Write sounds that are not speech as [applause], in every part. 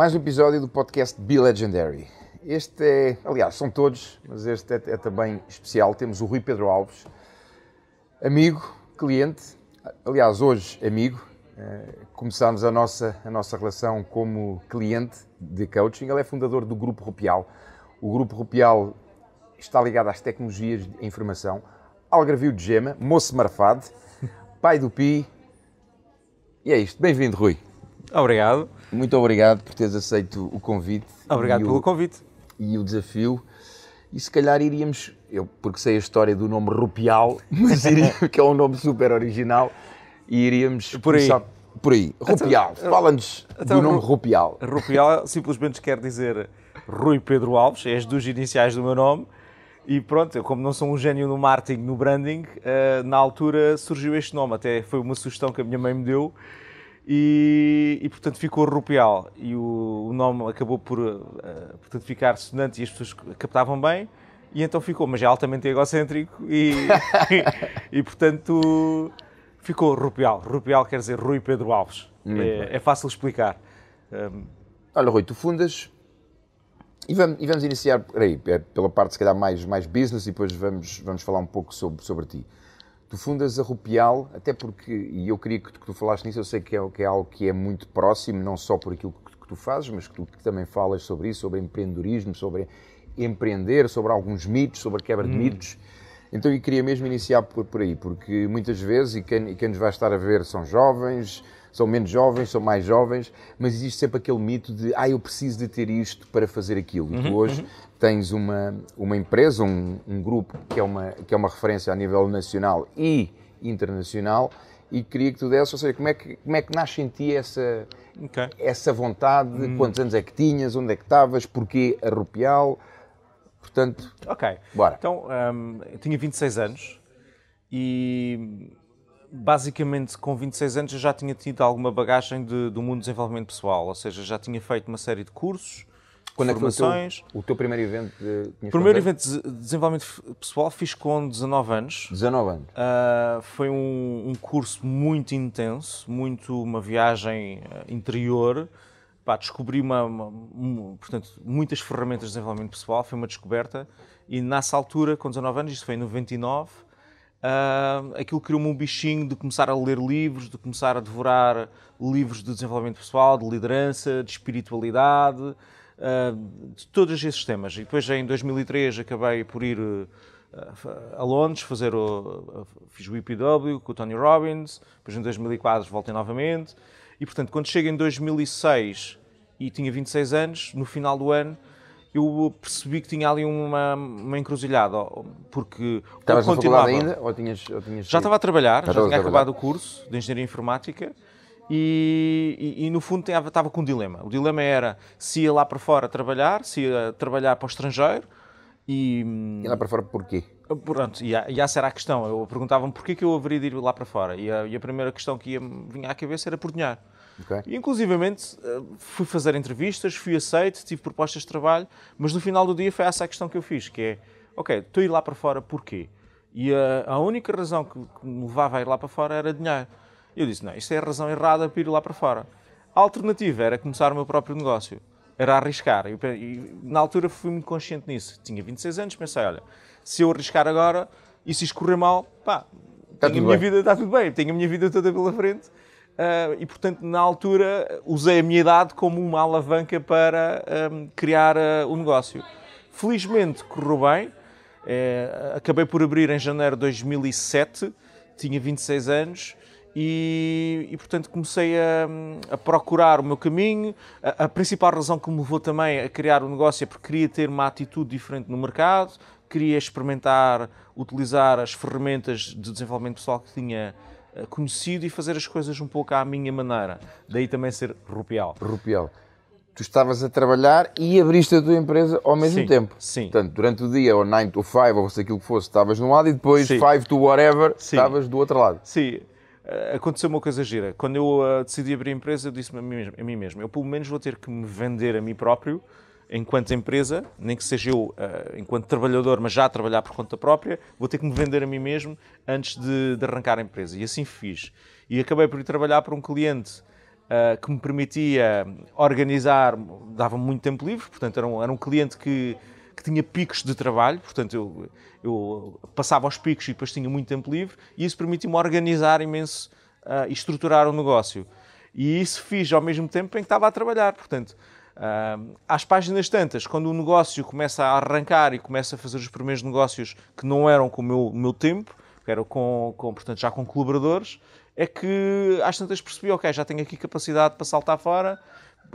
Mais um episódio do podcast Be Legendary. Este é, aliás, são todos, mas este é, é também especial. Temos o Rui Pedro Alves, amigo, cliente, aliás, hoje amigo. Eh, começámos a nossa, a nossa relação como cliente de coaching. Ele é fundador do Grupo Rupial. O Grupo Rupial está ligado às tecnologias de informação. Algravio de Gema, moço marfado, pai do Pi. E é isto. Bem-vindo, Rui. Obrigado. Muito obrigado por teres aceito o convite. Obrigado pelo o, convite. E o desafio. E se calhar iríamos, eu porque sei a história do nome Rupial, [laughs] mas iria, que é um nome super original, e iríamos por aí. Começar, por aí. Rupial. Então, Fala-nos então, do nome Rupial. Rupial simplesmente quer dizer Rui Pedro Alves, é as duas iniciais do meu nome. E pronto, eu como não sou um gênio no marketing, no branding, uh, na altura surgiu este nome. Até foi uma sugestão que a minha mãe me deu e, e, portanto ficou Rupial e o, o nome acabou por uh, portanto, ficar sonante e as pessoas captavam bem e então ficou, mas é altamente egocêntrico e, [laughs] e, e, portanto ficou Rupial. Rupial quer dizer Rui Pedro Alves. É, é, fácil explicar. Um... Olha, Rui, tu fundas e vamos, e vamos iniciar aí, é pela parte se calhar mais, mais business e depois vamos, vamos falar um pouco sobre, sobre ti tu fundas a Rupial, até porque, e eu queria que tu, que tu falaste nisso, eu sei que é, que é, algo que é muito próximo, não só por aquilo que, que tu fazes, mas que tu que também falas sobre isso, sobre empreendedorismo, sobre empreender, sobre alguns mitos, sobre a quebra hum. de mitos. Então eu queria mesmo iniciar por, por aí, porque muitas vezes, e quem, e quem nos vai estar a ver são jovens, são menos jovens, são mais jovens, mas existe sempre aquele mito de ah, eu preciso de ter isto para fazer aquilo. E tu uhum, hoje uhum. tens uma, uma empresa, um, um, grupo que é, uma, que é uma referência a nível nacional e internacional e queria que tu desse, ou seja, como é que, como é que nasce em ti essa, okay. essa vontade, hum. quantos anos é que tinhas, onde é que estavas, porquê a Rupial, portanto... Ok, bora. então um, eu tinha 26 anos e basicamente com 26 anos eu já tinha tido alguma bagagem de, do mundo do desenvolvimento pessoal, ou seja, já tinha feito uma série de cursos, Quando formações. É o, teu, o teu primeiro evento? De, primeiro evento de desenvolvimento pessoal fiz com 19 anos. 19 anos. Uh, foi um, um, curso muito intenso, muito uma viagem ah, interior. Pá, descobri uma, uma, uma, portanto, muitas ferramentas de desenvolvimento pessoal, foi uma descoberta. E nessa altura, com 19 anos, isso foi em 99, Uh, aquilo criou-me um bichinho de começar a ler livros, de começar a devorar livros de desenvolvimento pessoal, de liderança, de espiritualidade, uh, de todos esses temas. E depois, em 2003, acabei por ir uh, a Londres fazer o, fiz o IPW com o Tony Robbins, depois em 2004 voltei novamente. E, portanto, quando chego em 2006 e tinha 26 anos, no final do ano, eu percebi que tinha ali uma, uma encruzilhada, porque Estavas ou continuava, ainda ou tinhas, ou tinhas já estava a trabalhar, já, já tinha acabado o curso de Engenharia Informática e, e, e, no fundo estava, estava com um dilema. O dilema era se ia lá para fora trabalhar, se ia trabalhar para o estrangeiro e... E lá para fora porquê? Pronto, e, e essa era a questão. Eu perguntava-me porquê que eu haveria de ir lá para fora e a, e a primeira questão que ia, vinha à cabeça era por dinheiro. Okay. E, inclusivamente, eh, fui fazer entrevistas, fui aceito, tive propostas de trabalho, mas no final do dia foi essa a questão que eu fiz, que é, ok, estou a ir lá para fora porquê? E a, a única razão que, que, me levava a ir lá para fora era dinheiro. Eu disse, não, isto é a razão errada para ir lá para fora. A alternativa era começar o meu próprio negócio, era arriscar. E, e na altura fui muito consciente nisso. Tinha 26 anos, pensei, olha, se eu arriscar agora e se escorrer mal, pá, está tenho a minha vida, está tudo bem, tenho a minha vida toda pela frente Uh, e, portanto, na altura, usei a minha idade como uma alavanca para um, criar uh, o negócio. Felizmente, correu bem. É, acabei por abrir em janeiro de 2007, tinha 26 anos. E, e, portanto comecei a, a, procurar o meu caminho. A, a, principal razão que me levou também a criar o negócio é porque queria ter uma atitude diferente no mercado, queria experimentar, utilizar as ferramentas de desenvolvimento pessoal que tinha conhecido e fazer as coisas um pouco à minha maneira. Daí também ser Rupial. Rupial. Tu estavas a trabalhar e abriste a tua empresa ao mesmo sim, tempo. Sim. Portanto, durante o dia, ou 9 to 5, ou se aquilo que fosse, estavas num lado e depois 5 to whatever, sim. estavas do outro lado. Sim. Eh, aconteceu uma coisa gira. Quando eu uh, decidi abrir a empresa, eu disse-me a mim mesmo, eu pelo menos vou ter que me vender a mim próprio enquanto empresa, nem que seja eu uh, enquanto trabalhador, mas já a trabalhar por conta própria, vou ter que me vender a mim mesmo antes de, de arrancar a empresa. E assim fiz. E acabei por ir trabalhar para um cliente uh, que me permitia organizar, dava muito tempo livre, portanto era um, era um cliente que, que tinha picos de trabalho, portanto eu, eu passava aos picos e depois tinha muito tempo livre, e isso permitiu-me organizar imenso uh, e estruturar o negócio. E isso fiz ao mesmo tempo em que estava a trabalhar, portanto Uh, às páginas tantas, quando o negócio começa a arrancar e começa a fazer os primeiros negócios que não eram com o meu, meu tempo, que eram com, com, portanto, já com colaboradores, é que às tantas percebi, ok, já tenho aqui capacidade para saltar fora,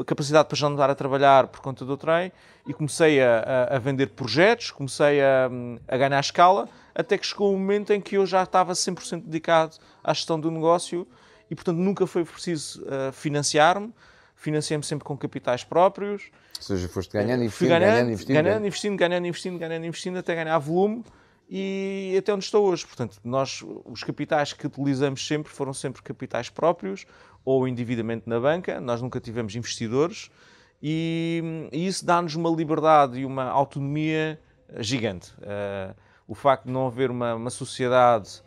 capacidade para já andar a trabalhar por conta do trem e comecei a, a, a vender projetos, comecei a, a, ganhar escala, até que chegou um momento em que eu já estava 100% dedicado à gestão do negócio e, portanto, nunca foi preciso uh, financiar-me, financiei-me sempre com capitais próprios. Ou seja, foste ganhando, investindo, ganhando, ganhando, investindo. Ganhando, investindo, ganhando, investindo, ganhando, investindo, até ganhar volume e até onde estou hoje. Portanto, nós, os capitais que utilizamos sempre foram sempre capitais próprios ou endividamento na banca, nós nunca tivemos investidores e, e isso dá-nos uma liberdade e uma autonomia gigante. Uh, o facto de não haver uma, uma sociedade,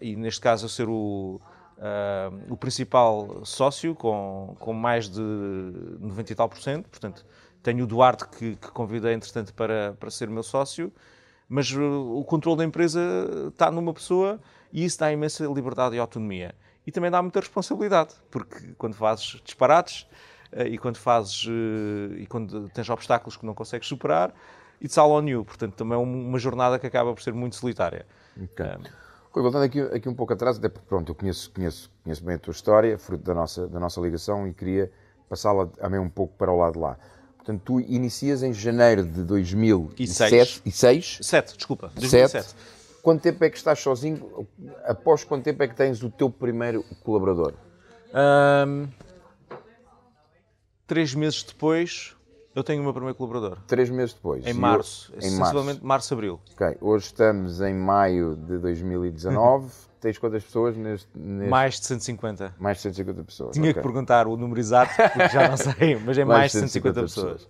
e neste caso eu ser o, uh, o principal sócio, com, com mais de 90 e tal por cento. Portanto, tenho o Duarte, que, que convidei, entretanto, para, para ser meu sócio. Mas uh, o controle da empresa está numa pessoa e isso dá imensa liberdade e autonomia. E também dá muita responsabilidade, porque quando fazes disparates uh, e quando fazes uh, e quando tens obstáculos que não consegues superar, it's all on you. Portanto, também é uma jornada que acaba por ser muito solitária. Okay. Um, voltando aqui, aqui um pouco atrás, até porque pronto, eu conheço, conheço, conheço bem a tua história, fruto da nossa, da nossa ligação, e queria passá-la também um pouco para o lado de lá. Portanto, tu inicias em janeiro de 2007. E 6. 7, desculpa. 2007. 7. Quanto tempo é que estás sozinho? Após quanto tempo é que tens o teu primeiro colaborador? Um, três meses depois, eu tenho o meu primeiro colaborador. Três meses depois. Em março. Em sensivelmente março, abril. Ok. Hoje estamos em maio de 2019. [laughs] Tens quantas pessoas neste, neste, Mais de 150. Mais de 150 pessoas. Tinha okay. que perguntar o número exato, porque já não sei, mas é mais, mais de 150, 150 pessoas. pessoas.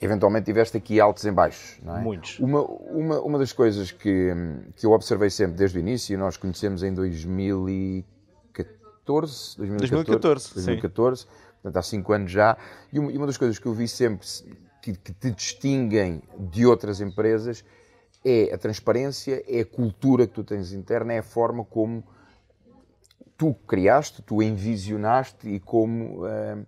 Eventualmente tiveste aqui altos em baixos, não é? Muitos. Uma, uma, uma das coisas que, que eu observei sempre desde o início, e nós conhecemos em 2014, 2014, 2014, 2014 portanto há 5 anos já, e uma, das coisas que eu vi sempre que, que te distinguem de outras empresas é a transparência, é a cultura que tu tens interna, é a forma como tu criaste, tu envisionaste e como uh,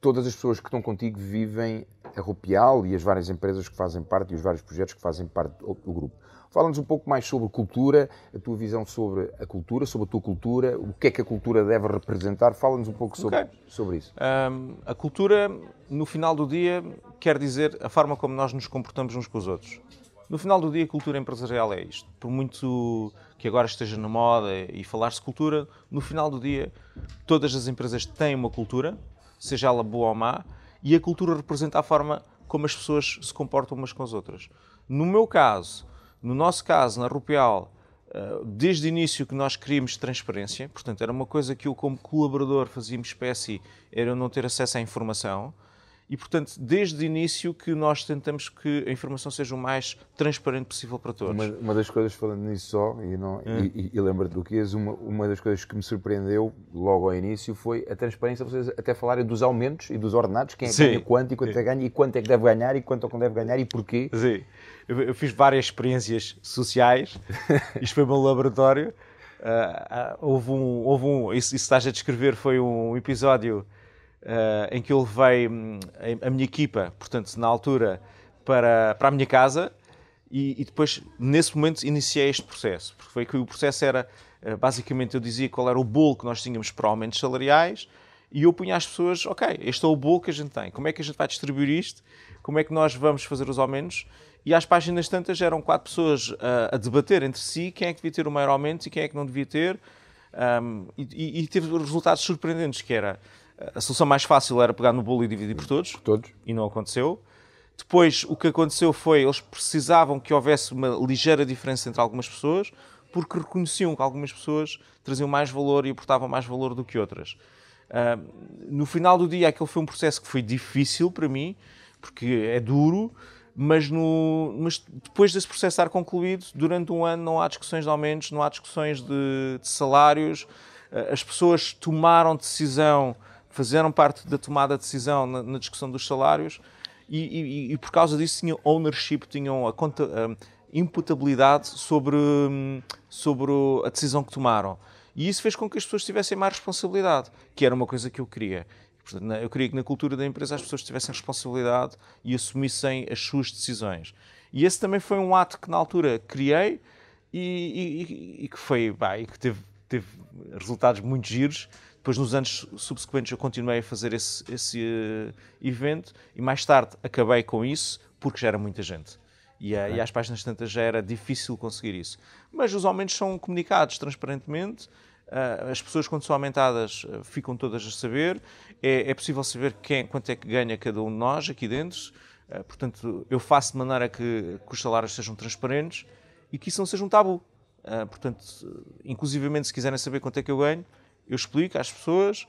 todas as pessoas que estão contigo vivem a Rupial e as várias empresas que fazem parte e os vários projetos que fazem parte do, do grupo. Fala-nos um pouco mais sobre cultura, a tua visão sobre a cultura, sobre a tua cultura, o que é que a cultura deve representar. Fala-nos um pouco sobre, okay. sobre isso. Um, a cultura, no final do dia, quer dizer a forma como nós nos comportamos uns com os outros. No final do dia, a cultura empresarial é isto. Por muito que agora esteja na moda e falar-se cultura, no final do dia, todas as empresas têm uma cultura, seja ela boa ou má, e a cultura representa a forma como as pessoas se comportam umas com as outras. No meu caso, no nosso caso, na Rupial, eh, desde o início que nós queríamos transparência, portanto, era uma coisa que eu, como colaborador, fazia-me espécie, era não ter acesso à informação. E, portanto, desde o início que nós tentamos que a informação seja o mais transparente possível para todos. Uma, uma das coisas, falando nisso só, e, não, hum. e, e, lembra-te do que és, uma, uma das coisas que me surpreendeu logo ao início foi a transparência, vocês até falarem dos aumentos e dos ordenados, quem é que ganha quanto e quanto é que ganha, e quanto é que deve ganhar e quanto é que não deve ganhar e porquê. Sim, eu, eu fiz várias experiências sociais, [laughs] isto foi o meu laboratório, uh, uh, houve um, houve um isso, isso estás a descrever foi um episódio uh, em que eu levei um, a, a, minha equipa, portanto, na altura, para, para a minha casa e, e, depois, nesse momento, iniciei este processo. Porque foi que o processo era, basicamente, eu dizia qual era o bolo que nós tínhamos para aumentos salariais e eu punha às pessoas, ok, este é o bolo que a gente tem, como é que a gente vai distribuir isto, como é que nós vamos fazer os aumentos e às páginas tantas eram quatro pessoas uh, a debater entre si quem é que devia ter o maior aumento e quem é que não devia ter. Um, e, e, teve resultados surpreendentes, que era a solução mais fácil era pegar no bolo e dividir por todos. Todos. E não aconteceu. Depois, o que aconteceu foi eles precisavam que houvesse uma ligeira diferença entre algumas pessoas, porque reconheciam que algumas pessoas traziam mais valor e aportavam mais valor do que outras. Uh, no final do dia, aquele foi um processo que foi difícil para mim, porque é duro, mas, no, mas depois desse processo estar concluído, durante um ano não há discussões de aumentos, não há discussões de, de salários, as pessoas tomaram decisão, fizeram parte da tomada de decisão na, na discussão dos salários e, e, e, por causa disso tinham ownership, tinham a conta, a imputabilidade sobre, sobre a decisão que tomaram. E isso fez com que as pessoas tivessem mais responsabilidade, que era uma coisa que eu queria. Portanto, eu queria que na cultura da empresa as pessoas tivessem responsabilidade e assumissem as suas decisões. E esse também foi um ato que na altura criei e, e, e que foi, bah, e que teve, teve resultados muito giros. Depois, nos anos subsequentes, eu continuei a fazer esse, esse uh, evento e mais tarde acabei com isso porque já era muita gente. E, uh, e às páginas tantas já era difícil conseguir isso. Mas os aumentos são comunicados transparentemente. Uh, as pessoas, quando são aumentadas, ficam todas a saber. É, é possível saber quem, quanto é que ganha cada um de nós aqui dentro. portanto, eu faço de maneira que, que os salários sejam transparentes e que isso não seja um tabu. Portanto, inclusivamente, se quiserem saber quanto é que eu ganho, eu explico às pessoas,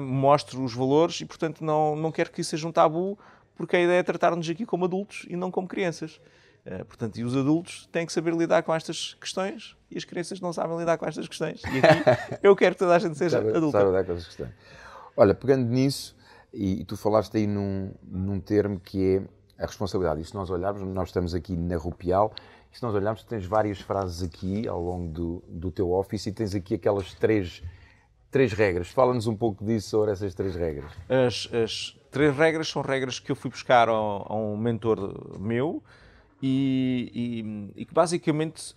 mostro os valores e, portanto, não, não quero que isso seja um tabu, porque a ideia é tratar-nos aqui como adultos e não como crianças. Uh, portanto, e os adultos têm que saber lidar com estas questões e as crianças não sabem lidar com estas questões. E aqui [laughs] eu quero que toda a gente seja sabe, adulta. Sabe lidar com estas questões. Olha, pegando nisso, e, e tu falaste aí num, num termo que é a responsabilidade. E se nós olharmos, nós estamos aqui na Rupial se nós olharmos, tens várias frases aqui ao longo do, do teu office e tens aqui aquelas três, três regras. Fala-nos um pouco disso sobre essas três regras. As, as três regras são regras que eu fui buscar a, a um mentor meu e, e, e que basicamente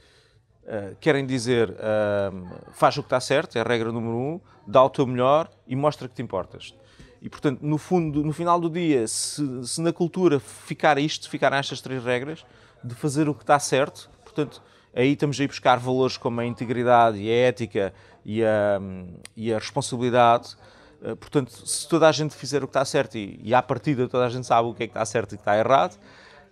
uh, querem dizer uh, faz o que está certo, é a regra número um, dá o teu melhor e mostra que te importas. E, portanto, no, fundo, no final do dia, se, se na cultura ficar isto, ficarem estas três regras, de fazer o que está certo. Portanto, aí estamos a ir buscar valores como a integridade e a ética e a, e a responsabilidade. Eh, portanto, se toda a gente fizer o que está certo e, e à partida toda a gente sabe o que é que está certo e o que está errado,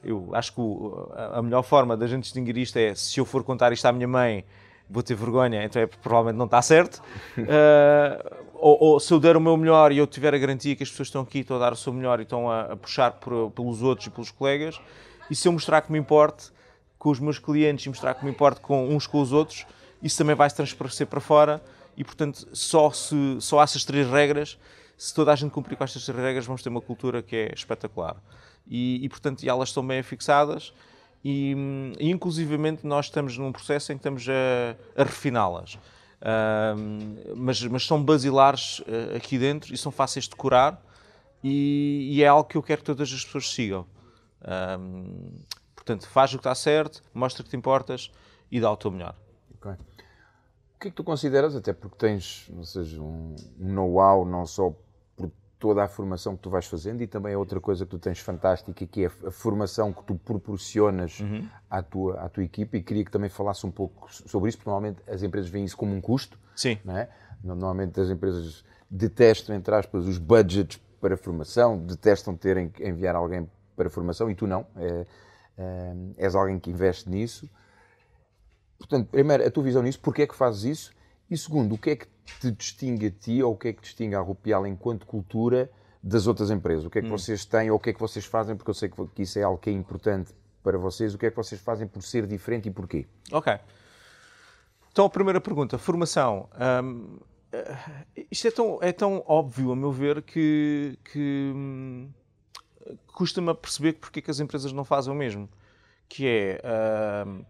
eu acho que o, a melhor forma da gente distinguir isto é se eu for contar isto à minha mãe vou ter vergonha, então é provavelmente não está certo. Uh, [laughs] ou, ou, se eu der o meu melhor e eu tiver a garantia que as pessoas estão aqui, estão a dar o seu melhor e estão a, a puxar por, pelos outros e pelos colegas, e se eu mostrar que me importe com os meus clientes e mostrar que me importe com uns com os outros, isso também vai se transparecer para fora e, portanto, só, se, só há essas três regras. Se toda a gente cumprir com estas três regras, vamos ter uma cultura que é espetacular. E, e portanto, e elas estão bem fixadas e, inclusivamente, nós estamos num processo em que estamos a, a refiná-las. Uh, mas, mas, são basilares uh, aqui dentro e são fáceis de curar e, e, é algo que eu quero que todas as pessoas sigam. Um, portanto, faz o que está certo, mostra que te importas e dá o teu melhor. Okay. O que é que tu consideras, até porque tens ou seja, um know-how não só toda a formação que tu vais fazendo e também é outra coisa que tu tens fantástica que é a formação que tu proporcionas uhum. à, tua, à tua equipa e queria que também falasse um pouco sobre isso, porque normalmente as empresas veem isso como um custo. Sim. Não é? Normalmente as empresas detestam, entre aspas, os budgets para formação, detestam terem que enviar alguém para formação e tu não. É, é, és alguém que investe nisso. Portanto, primeiro, a tua visão nisso, porque é que fazes isso? E segundo, o que é que te distingue a ti ou o que é que distingue a Rupial enquanto cultura das outras empresas? O que é que hum. vocês têm ou o que é que vocês fazem? Porque eu sei que isso é algo que é importante para vocês. O que é que vocês fazem por ser diferente e porquê? Ok. Então, a primeira pergunta, formação. Um, eh, isto é tão, é tão óbvio, a meu ver, que, que hum, custa-me a perceber porque é que as empresas não fazem o mesmo. Que é, uh,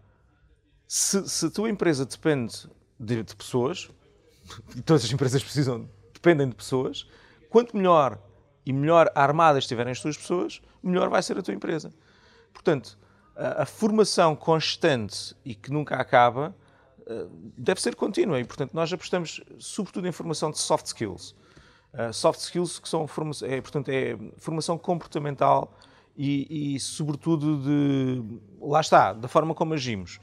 se, se a tua empresa depende de, de pessoas, e [laughs] todas as empresas precisam, dependem de pessoas, quanto melhor e melhor armadas estiverem as tuas pessoas, melhor vai ser a tua empresa. Portanto, a, a formação constante e que nunca acaba uh, deve ser contínua e, portanto, nós apostamos sobretudo em formação de soft skills. Uh, soft skills que são é, portanto, é formação comportamental e, e, sobretudo, de. Lá está, da forma como agimos.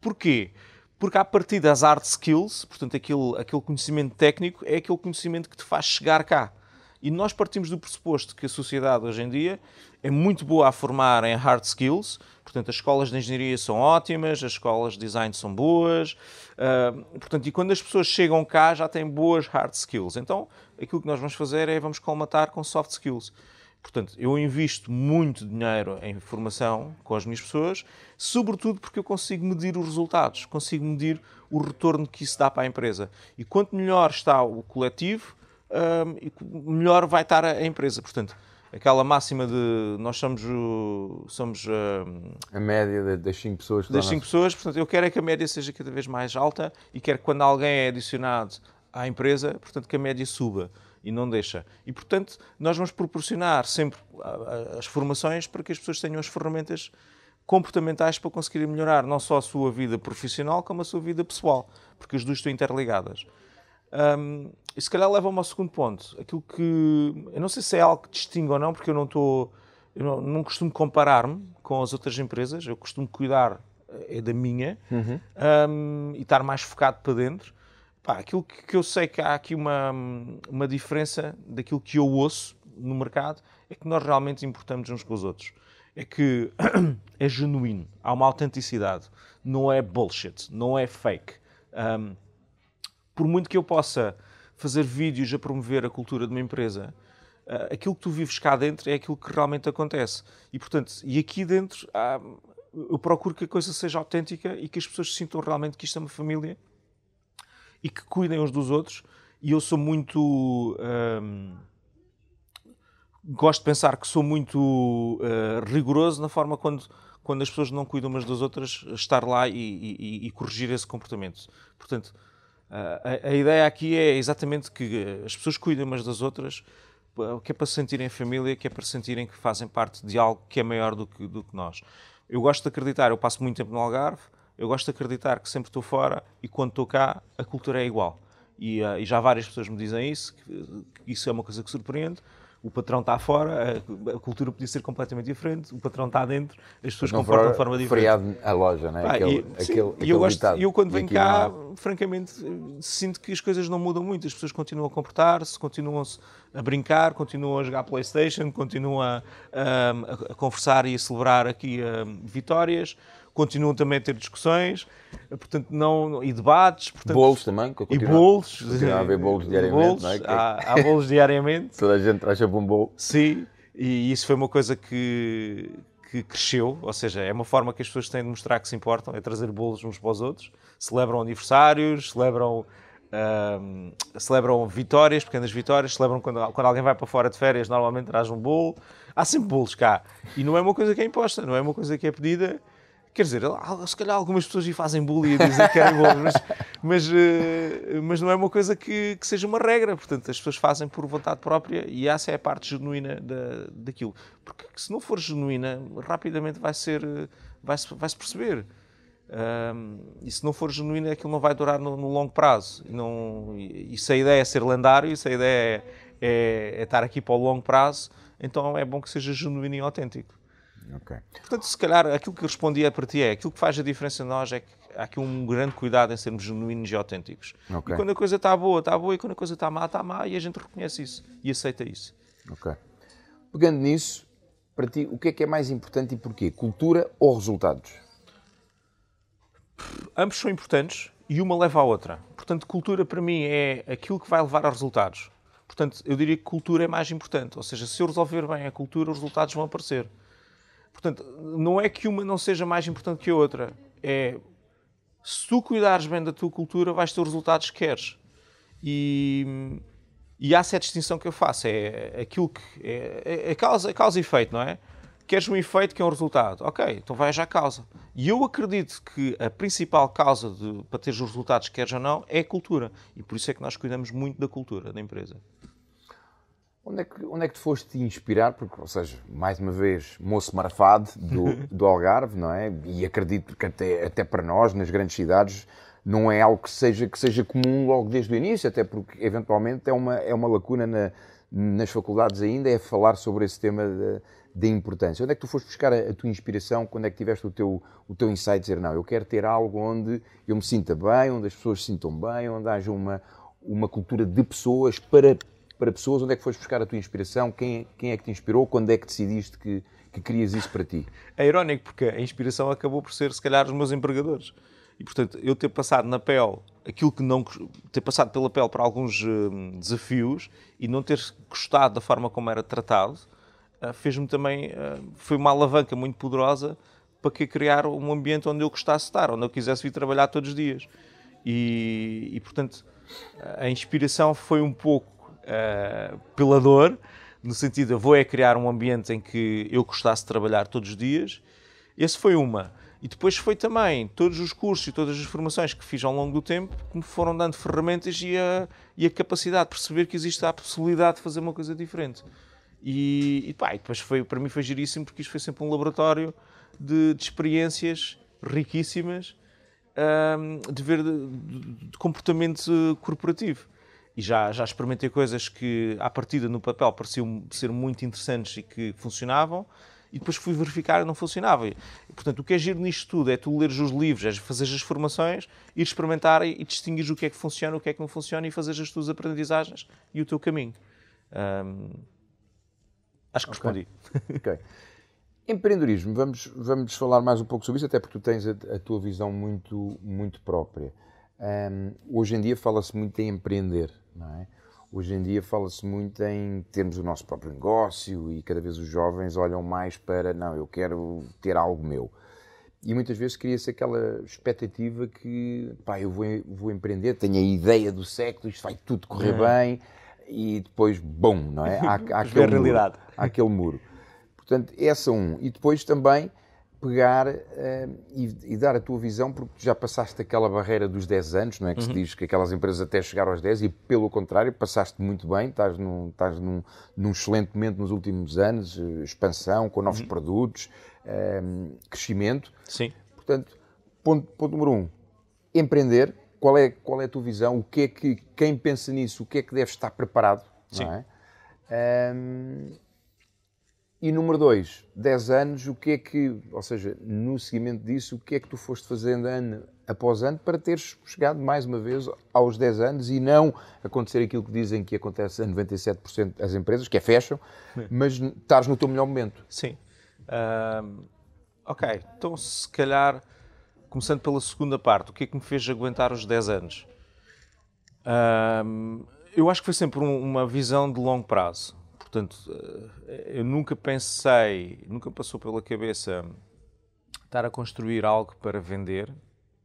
Porquê? Porque a partir das hard skills, portanto, aquele, aquele conhecimento técnico, é aquele conhecimento que te faz chegar cá. E nós partimos do pressuposto que a sociedade hoje em dia é muito boa a formar em hard skills, portanto, as escolas de engenharia são ótimas, as escolas de design são boas, uh, portanto, e quando as pessoas chegam cá já têm boas hard skills. Então, aquilo que nós vamos fazer é vamos colmatar com soft skills. Portanto, eu invisto muito dinheiro em formação com as minhas pessoas, sobretudo porque eu consigo medir os resultados, consigo medir o retorno que isso dá para a empresa. E quanto melhor está o coletivo, um, melhor vai estar a empresa. Portanto, aquela máxima de nós somos, somos um, a média das 5 pessoas. Das 5 pessoas, portanto, eu quero é que a média seja cada vez mais alta e quero que quando alguém é adicionado à empresa, portanto, que a média suba e não deixa. E, portanto, nós vamos proporcionar sempre as formações para que as pessoas tenham as ferramentas comportamentais para conseguirem melhorar não só a sua vida profissional, como a sua vida pessoal, porque as duas estão interligadas. Um, e se calhar leva-me ao segundo ponto. Aquilo que. Eu não sei se é algo que distingue ou não, porque eu não estou. Eu não, não costumo comparar-me com as outras empresas, eu costumo cuidar é da minha uhum. um, e estar mais focado para dentro. Pá, aquilo que, eu sei que há aqui uma, uma diferença daquilo que eu ouço no mercado é que nós realmente importamos uns com os outros. É que [clears throat] é genuíno, há uma autenticidade, não é bullshit, não é fake. Um, por muito que eu possa fazer vídeos a promover a cultura de uma empresa, uh, aquilo que tu vives cá dentro é aquilo que realmente acontece. E, portanto, e aqui dentro há, eu procuro que a coisa seja autêntica e que as pessoas sintam realmente que isto é uma família e que cuidem uns dos outros. E eu sou muito. Um, gosto de pensar que sou muito uh, rigoroso na forma quando, quando as pessoas não cuidam umas das outras, estar lá e, e, e corrigir esse comportamento. Portanto, a, a, ideia aqui é exatamente que as pessoas cuidem umas das outras, que é para se sentirem família, que é para sentirem que fazem parte de algo que é maior do que, do que nós. Eu gosto de acreditar, eu passo muito tempo no Algarve, eu gosto de acreditar que sempre estou fora e quando estou cá a cultura é igual. E, uh, e já várias pessoas me dizem isso, que, que isso é uma coisa que surpreende o patrão está fora, a, cultura podia ser completamente diferente, o patrão está dentro, as pessoas não comportam de forma diferente. Feriado a loja, não é? aquele, e, aquele, e eu, gosto, eu quando venho cá, francamente, sinto que as coisas não mudam muito, as pessoas continuam a comportar-se, continuam a brincar, continuam a jogar Playstation, continuam a, a, a conversar e a celebrar aqui vitórias, continuam também a ter discussões, portanto, não, e debates. Portanto, bolos também, e bolos. Continua a haver bolos diariamente, bolos, não é? Há, há bolos diariamente. Toda a gente traz um bolo. Sim, e isso foi uma coisa que, que cresceu, ou seja, é uma forma que as pessoas têm de mostrar que se importam, é trazer bolos uns para os outros, celebram aniversários, celebram... Celebram vitórias, pequenas vitórias, celebram quando, quando alguém vai para fora de férias, normalmente traz um bolo. Há sempre bolos cá. E não é uma coisa que é imposta, não é uma coisa que é pedida. Quer dizer, se calhar algumas pessoas lhe fazem bullying e dizem que querem bolo, mas, mas, eh, mas, não é uma coisa que, que, seja uma regra. Portanto, as pessoas fazem por vontade própria e essa é a parte genuína da, daquilo. Porque se não for genuína, rapidamente vai ser, vai-se vai -se perceber. Um, e se não for genuína, aquilo não vai durar no, no longo prazo. E, não, e, se a ideia é ser lendário, se a ideia é, é, é estar aqui para o longo prazo, então é bom que seja genuíno e autêntico. Okay. Portanto, se calhar aquilo que respondia para ti é aquilo que faz a diferença em nós é que há aqui um grande cuidado em sermos genuínos e autênticos. Okay. E quando a coisa está boa, está boa, e quando a coisa está má, está má, e a gente reconhece isso e aceita isso. Ok. Pegando nisso, para ti, o que é que é mais importante e porquê? Cultura ou resultados? Ambos são importantes e uma leva à outra. Portanto, cultura para mim é aquilo que vai levar a resultados. Portanto, eu diria que cultura é mais importante. Ou seja, se eu resolver bem a cultura, os resultados vão aparecer. Portanto, não é que uma não seja mais importante que a outra. É se tu cuidares bem da tua cultura, vais ter os resultados que queres. E, e há essa distinção que eu faço. É aquilo que. É, é, é causa, é causa e efeito, não é? Queres um efeito que é um resultado. Ok, então vais à causa. E eu acredito que a principal causa de, para teres os resultados que queres ou não é a cultura. E por isso é que nós cuidamos muito da cultura da empresa. Onde é, que, onde é que tu foste te inspirar? Porque, ou seja, mais uma vez, moço marfado do, [laughs] do Algarve, não é? E acredito que até, até para nós, nas grandes cidades, não é algo que seja, que seja comum logo desde o início, até porque, eventualmente, é uma, é uma lacuna na, nas faculdades ainda, é falar sobre esse tema da importância. Onde é que tu foste buscar a, a, tua inspiração? Quando é que tiveste o teu, o teu insight? Dizer, não, eu quero ter algo onde eu me sinta bem, onde as pessoas se sintam bem, onde haja uma, uma cultura de pessoas para para pessoas? Onde é que foste buscar a tua inspiração? Quem, quem é que te inspirou? Quando é que decidiste que, que querias isso para ti? É irónico, porque a inspiração acabou por ser, se calhar, os meus empregadores. E, portanto, eu ter passado na pele aquilo que não... ter passado pela pele para alguns hum, desafios e não ter gostado da forma como era tratado, uh, fez-me também, uh, foi uma alavanca muito poderosa para que criar um ambiente onde eu gostasse de estar, onde eu quisesse vir trabalhar todos os dias. E, e portanto, a inspiração foi um pouco uh, pela dor, no sentido de eu vou é criar um ambiente em que eu gostasse de trabalhar todos os dias. Esse foi uma. E depois foi também todos os cursos e todas as formações que fiz ao longo do tempo que me foram dando ferramentas e a, e a capacidade de perceber que existe a possibilidade de fazer uma coisa diferente. E, e, pá, e depois foi, para mim foi giríssimo porque isto foi sempre um laboratório de, de experiências riquíssimas um, de ver de, de, comportamento corporativo. E já, já experimentei coisas que, à partida, no papel pareciam ser muito interessantes e que funcionavam, e depois fui verificar e não funcionava. E, portanto, o que é giro nisto tudo é tu leres os livros, é fazer as formações, ir experimentar e, e distinguir o que é que funciona, o que é que não funciona e fazer as tuas aprendizagens e o teu caminho. Um, acho que okay. respondi. Ok. [laughs] Empreendedorismo, vamos, vamos falar mais um pouco sobre isso, até porque tu tens a, a tua visão muito, muito própria. Um, hoje em dia fala-se muito em empreender, não é? Hoje em dia fala-se muito em termos o nosso próprio negócio e cada vez os jovens olham mais para, não, eu quero ter algo meu. E muitas vezes cria-se aquela expectativa que, pá, eu vou, vou empreender, tenho a ideia do século, isto vai tudo correr é. bem e depois, bom, não é? Há, há [laughs] aquele, realidade. Muro, há aquele muro. Portanto, essa um. E depois também pegar uh, e, e, dar a tua visão, porque já passaste aquela barreira dos 10 anos, não é? Que uhum. se diz que aquelas empresas até chegar aos 10 e, pelo contrário, passaste muito bem, estás num, estás num, num excelente momento nos últimos anos, uh, expansão, com novos uhum. produtos, uh, crescimento. Sim. Portanto, ponto, ponto número um, empreender. Qual é, qual é a tua visão? O que é que, quem pensa nisso, o que é que deve estar preparado? Sim. Não é? Um, e número dois, 10 anos, o que é que, ou seja, no seguimento disso, o que é que tu foste fazendo ano após ano para teres chegado mais uma vez aos 10 anos e não acontecer aquilo que dizem que acontece a 97% das empresas, que é fecham, mas estares no teu melhor momento. Sim. Uh, ok, então se calhar, começando pela segunda parte, o que é que me fez aguentar os 10 anos? Uh, eu acho que foi sempre um, uma visão de longo prazo Portanto, eh, eu nunca pensei, nunca passou pela cabeça estar a construir algo para vender.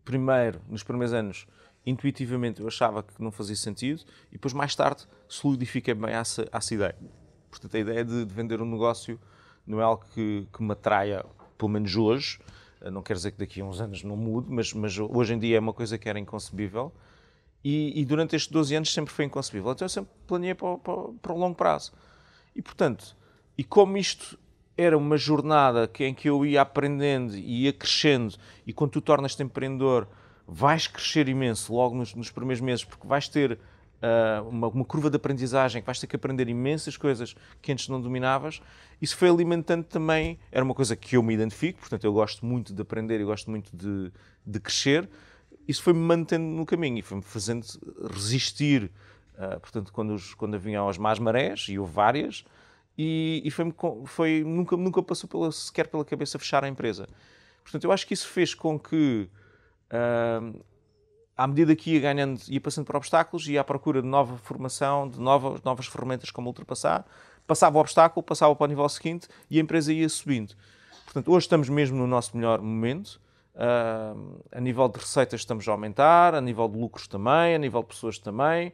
Primeiro, nos primeiros anos, intuitivamente eu achava que não fazia sentido e depois, mais tarde, solidifiquei bem essa, essa ideia. Portanto, a ideia de, de, vender um negócio não é algo que, que me atraia, pelo menos hoje. Eh, não quer dizer que daqui a uns anos não mude, mas, mas hoje em dia é uma coisa que era inconcebível. E, e, durante estes 12 anos sempre foi inconcebível. Então eu sempre planeei para, para, para o longo prazo. E portanto, e como isto era uma jornada em que eu ia aprendendo e ia crescendo, e quando tu tornas-te empreendedor, vais crescer imenso logo nos, nos primeiros meses, porque vais ter uh, uma, uma, curva de aprendizagem, que vais ter que aprender imensas coisas que antes não dominavas. Isso foi alimentando também, era uma coisa que eu me identifico, portanto, eu gosto muito de aprender e gosto muito de, de crescer. Isso foi-me mantendo no caminho e foi-me fazendo resistir Uh, portanto, quando, os, quando haviam as más marés, e houve várias, e, e foi, foi, nunca, nunca passou pela, sequer pela cabeça fechar a empresa. Portanto, eu acho que isso fez com que, uh, à medida que ia ganhando, ia passando por obstáculos, ia à procura de nova formação, de novas, novas ferramentas como ultrapassar, passava o obstáculo, passava para o nível seguinte e a empresa ia subindo. Portanto, hoje estamos mesmo no nosso melhor momento. Uh, a nível de receitas estamos a aumentar, a nível de lucros também, a nível de pessoas também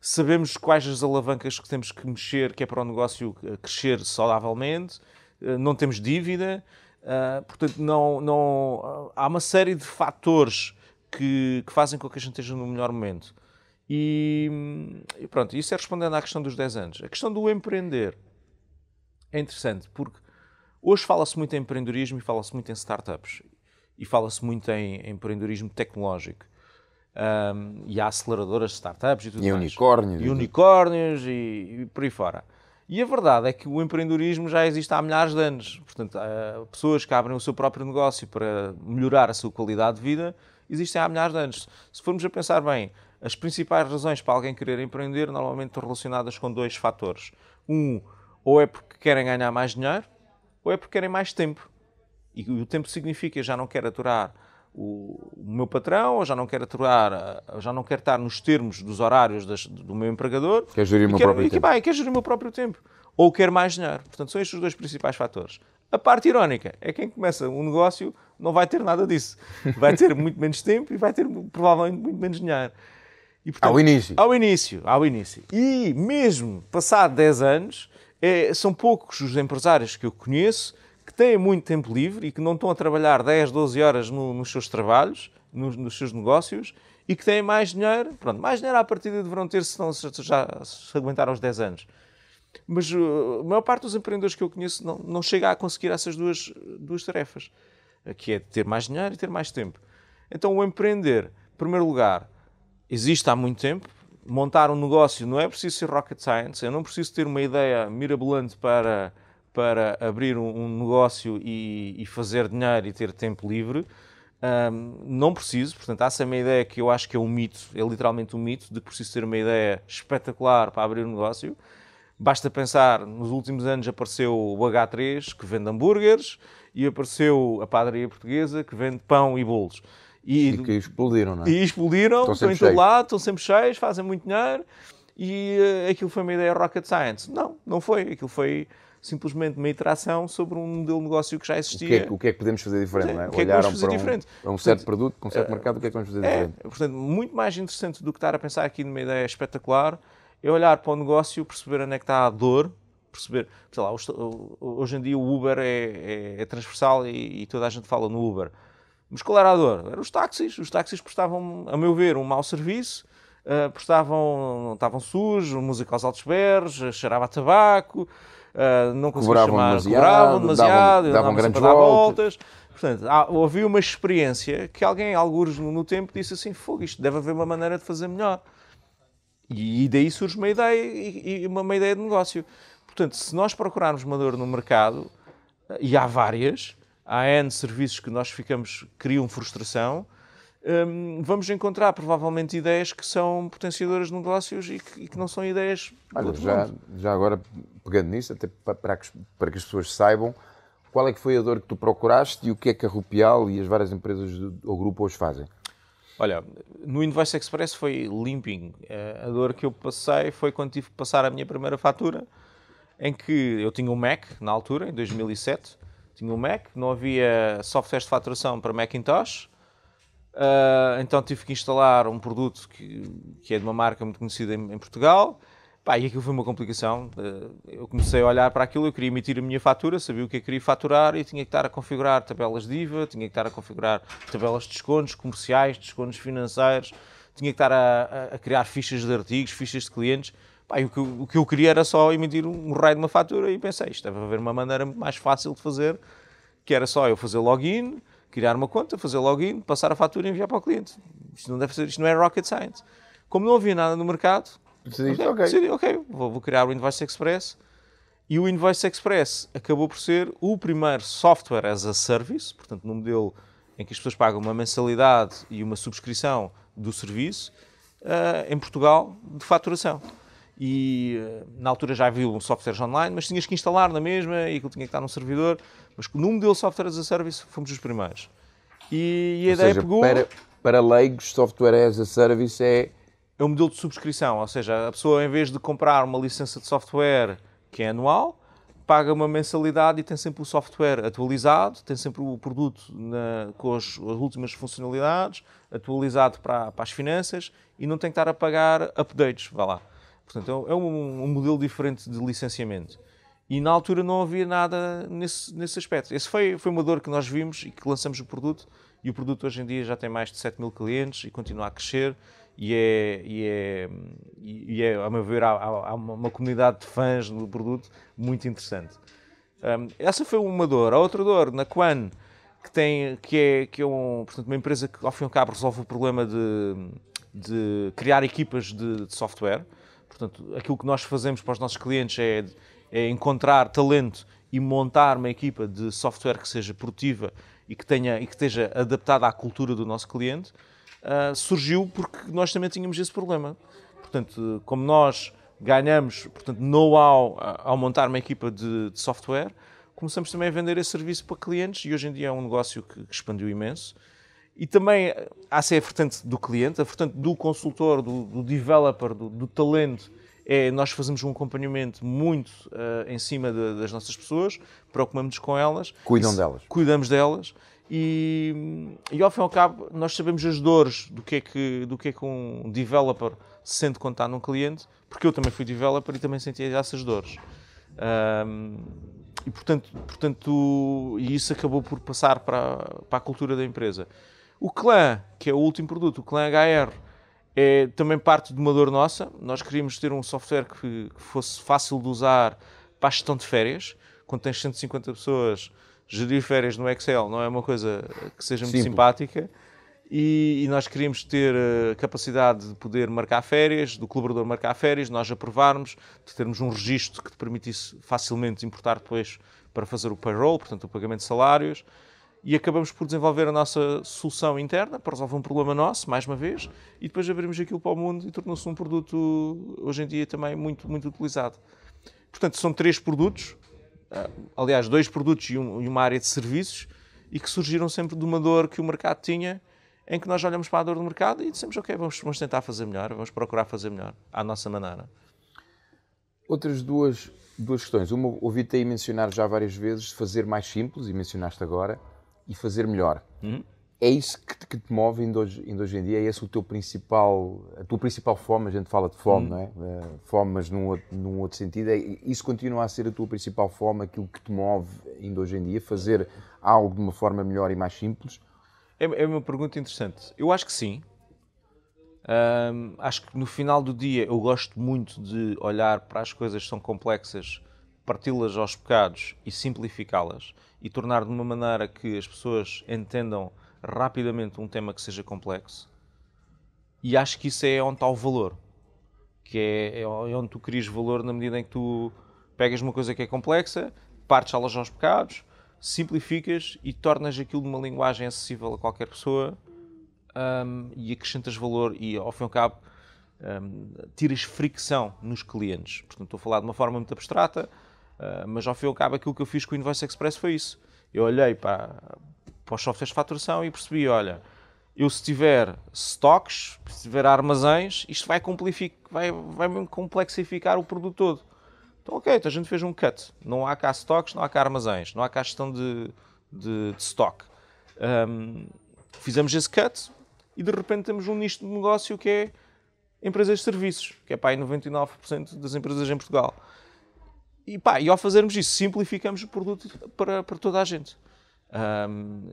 sabemos quais as alavancas que temos que mexer, que é para o negócio eh, crescer saudavelmente, eh, não temos dívida, eh, portanto, não, não, há uma série de fatores que, que fazem com que a gente esteja no melhor momento. E, e, pronto, isso é respondendo à questão dos 10 anos. A questão do empreender é interessante porque hoje fala-se muito em empreendedorismo e fala-se muito em startups e fala-se muito em empreendedorismo tecnológico um, e há aceleradoras de startups e tudo e mais. Unicórnios. E unicórnios e, e por aí fora. E a verdade é que o empreendedorismo já existe há milhares de anos. Portanto, há pessoas que abrem o seu próprio negócio para melhorar a sua qualidade de vida existem há milhares de anos. Se formos a pensar bem, as principais razões para alguém querer empreender normalmente estão relacionadas com dois fatores. Um, ou é porque querem ganhar mais dinheiro, ou é porque querem mais tempo. E o tempo significa já não quer aturar o, o meu patrão, ou já não quero atuar, já não quero estar nos termos dos horários das, do meu empregador. Quer gerir o meu próprio e, tempo. E, quer gerir o meu próprio tempo. ou quer mais dinheiro. Portanto, são estes os dois principais fatores. A parte irónica é quem começa um negócio não vai ter nada disso. Vai ter [laughs] muito menos tempo e vai ter provavelmente muito menos dinheiro. E, portanto, ao início. Ao início, ao início. E mesmo passado 10 anos, é, são poucos os empresários que eu conheço têm muito tempo livre e que não estão a trabalhar 10, 12 horas no, nos seus trabalhos, nos, nos, seus negócios e que têm mais dinheiro. Pronto, mais dinheiro à partida deverão ter se, não, se já se aguentar aos 10 anos. Mas uh, a maior parte dos empreendedores que eu conheço não, não chega a conseguir essas duas, duas tarefas, que é ter mais dinheiro e ter mais tempo. Então, o empreender, em primeiro lugar, existe há muito tempo. Montar um negócio não é preciso ser rocket science, eu não preciso ter uma ideia mirabolante para, para abrir um, um negócio e, e, fazer dinheiro e ter tempo livre. Um, não preciso, portanto, essa é uma ideia que eu acho que é um mito, é literalmente um mito, de que preciso ter uma ideia espetacular para abrir um negócio. Basta pensar, nos últimos anos apareceu o H3, que vende hambúrgueres, e apareceu a padaria portuguesa, que vende pão e bolos. E, e que explodiram, não é? E explodiram, estão, estão em todo lado, estão sempre cheios, fazem muito dinheiro e uh, aquilo foi uma ideia rocket science. Não, não foi. Aquilo foi simplesmente uma iteração sobre um modelo de negócio que já existia. O que é, o que, é que podemos fazer diferente, não é? que Olharam é que para, um, diferente? para um certo produto, com um certo uh, mercado, o que é que vamos fazer é, diferente? Portanto, muito mais interessante do que estar a pensar aqui numa ideia espetacular é olhar para o negócio, perceber onde é que está a dor, perceber, sei lá, hoje em dia o Uber é, é, é transversal e, e toda a gente fala no Uber. Mas qual era a dor? Eram os táxis. Os táxis prestavam, a meu ver, um mau serviço, uh, prestavam, estavam sujos, música aos altos berros, cheirava a tabaco, uh, não conseguiam chamar, demasiado, cobravam demasiado, davam, davam grandes voltas. voltas. Portanto, há, havia uma experiência que alguém, alguns no, no tempo, disse assim: fogo, isto deve haver uma maneira de fazer melhor. E, e daí surge uma ideia, e, e uma, uma ideia de negócio. Portanto, se nós procurarmos uma dor no mercado, e há várias, há N serviços que nós ficamos, criam frustração, um, vamos encontrar provavelmente ideias que são potenciadoras de negócios e que, e que não são ideias. Olha, já, já agora, pegando nisso, até para que, para que as pessoas saibam, qual é que foi a dor que tu procuraste e o que é que a Rupial e as várias empresas do grupo hoje fazem? Olha, no Invoice Express foi limping. Eh, a dor que eu passei foi quando tive que passar a minha primeira fatura, em que eu tinha um Mac na altura, em 2007, tinha um Mac, não havia softwares de faturação para Macintosh, uh, então tive que instalar um produto que, é de uma marca muito conhecida em Portugal. Pá, e aquilo foi uma complicação. Uh, eu comecei a olhar para aquilo, eu queria emitir a minha fatura, sabia o que eu queria faturar e tinha que estar a configurar tabelas de IVA, tinha que estar a configurar tabelas de descontos comerciais, descontos financeiros, tinha que estar a, a criar fichas de artigos, fichas de clientes. Pá, o, que, o, que, eu queria era só emitir um, raio de uma fatura e pensei, isto deve haver uma maneira mais fácil de fazer, que era só eu fazer login, criar uma conta, fazer login, passar a fatura e enviar para o cliente. Isto não deve ser, isto não é rocket science. Como não havia nada no mercado, decidiste, ok, decidi, ok, vou, vou criar o Invoice Express. E o Invoice Express acabou por ser o primeiro software as a service, portanto, num modelo em que as pessoas pagam uma mensalidade e uma subscrição do serviço, uh, em Portugal, de faturação e eh, na altura já havia um software online, mas tinhas que instalar na mesma e aquilo tinha que estar num servidor. Mas no modelo software as a service fomos os primeiros. E, e a ou ideia seja, pegou. Para, para leigos, software as a service é. É um modelo de subscrição, ou seja, a pessoa em vez de comprar uma licença de software que é anual, paga uma mensalidade e tem sempre o software atualizado, tem sempre o produto na, com as, as, últimas funcionalidades, atualizado para, para as finanças e não tem que estar a pagar updates, vá lá. Portanto, é um, um, modelo diferente de licenciamento. E na altura não havia nada nesse, nesse aspecto. Esse foi, foi uma dor que nós vimos e que lançamos o produto. E o produto hoje em dia já tem mais de 7 mil clientes e continua a crescer. E é, e é, e é a meu ver, há, há uma, comunidade de fãs do produto muito interessante. Um, essa foi uma dor. A outra dor, na Quan, que, tem, que é, que é um, portanto, uma empresa que, ao fim e ao cabo, resolve o problema de, de criar equipas de, de software Portanto, aquilo que nós fazemos para os nossos clientes é, é encontrar talento e montar uma equipa de software que seja produtiva e que, tenha, e que esteja adaptada à cultura do nosso cliente, uh, surgiu porque nós também tínhamos esse problema. Portanto, como nós ganhamos portanto, know-how ao montar uma equipa de, de, software, começamos também a vender esse serviço para clientes e hoje em dia é um negócio que expandiu imenso. E também há a vertente do cliente, a vertente do consultor, do, do developer, do, do, talento, é nós fazemos um acompanhamento muito uh, em cima de, das nossas pessoas, preocupamos-nos com elas. Cuidam delas. Cuidamos delas. E, e ao fim e ao cabo, nós sabemos as dores do que é que, do que, é que um developer sente quando está num cliente, porque eu também fui developer e também sentia essas dores. Um, e portanto, portanto, e isso acabou por passar para, para a cultura da empresa. O clã, que é o último produto, o clã HR, é também parte de uma dor nossa. Nós queríamos ter um software que, que fosse fácil de usar para a gestão de férias. Quando tens 150 pessoas, gerir férias no Excel não é uma coisa que seja muito Simples. simpática. E, e, nós queríamos ter a capacidade de poder marcar férias, do colaborador marcar férias, nós aprovarmos, de termos um registro que te permitisse facilmente importar depois para fazer o payroll, portanto o pagamento de salários e acabamos por desenvolver a nossa solução interna para resolver um problema nosso, mais uma vez, e depois abrimos aquilo para o mundo e tornou-se um produto, hoje em dia, também muito, muito utilizado. Portanto, são três produtos, aliás, dois produtos e, um, e uma área de serviços, e que surgiram sempre de uma dor que o mercado tinha, em que nós olhamos para a dor do mercado e dissemos, ok, vamos, vamos tentar fazer melhor, vamos procurar fazer melhor, à nossa maneira. Outras duas, duas questões. Uma, ouvi-te aí mencionar já várias vezes, fazer mais simples, e mencionaste agora, e fazer melhor. Uhum. É isso que te, que te move ainda hoje, ainda hoje, em dia? É esse o teu principal, a tua principal fome? A gente fala de fome, uhum. não é? Uh, fome, mas num outro, num outro sentido. É, isso continua a ser a tua principal fome, aquilo que te move ainda hoje em dia? Fazer algo de uma forma melhor e mais simples? É, é uma pergunta interessante. Eu acho que sim. Acho que no final do dia eu gosto muito de olhar para as coisas que são complexas, parti-las aos bocados e simplificá-las e tornar de uma maneira que as pessoas entendam rapidamente um tema que seja complexo. E acho que isso é onde está o valor. Que é, é onde tu crias valor na medida em que tu pegas uma coisa que é complexa, partes elas aos pecados, simplificas e tornas aquilo de uma linguagem acessível a qualquer pessoa um, e acrescentas valor e, ao fim e ao cabo, um, tiras fricção nos clientes. Portanto, estou a falar de uma forma muito abstrata, Uh, mas ao fim e ao cabo aquilo que eu fiz com o Invoice Express foi isso. Eu olhei para, para os softwares de faturação e percebi, olha, eu se tiver stocks, se tiver armazéns, isto vai, vai, vai complexificar o produto todo. Então, ok, então a gente fez um cut. Não há cá stocks, não há cá armazéns, não há cá gestão de, de, de stock. Um, fizemos esse cut e de repente temos um nicho de negócio que é empresas de serviços, que é aí 99% das empresas em Portugal. E, pá, e ao fazermos isso, simplificamos o produto para, para toda a gente. Um,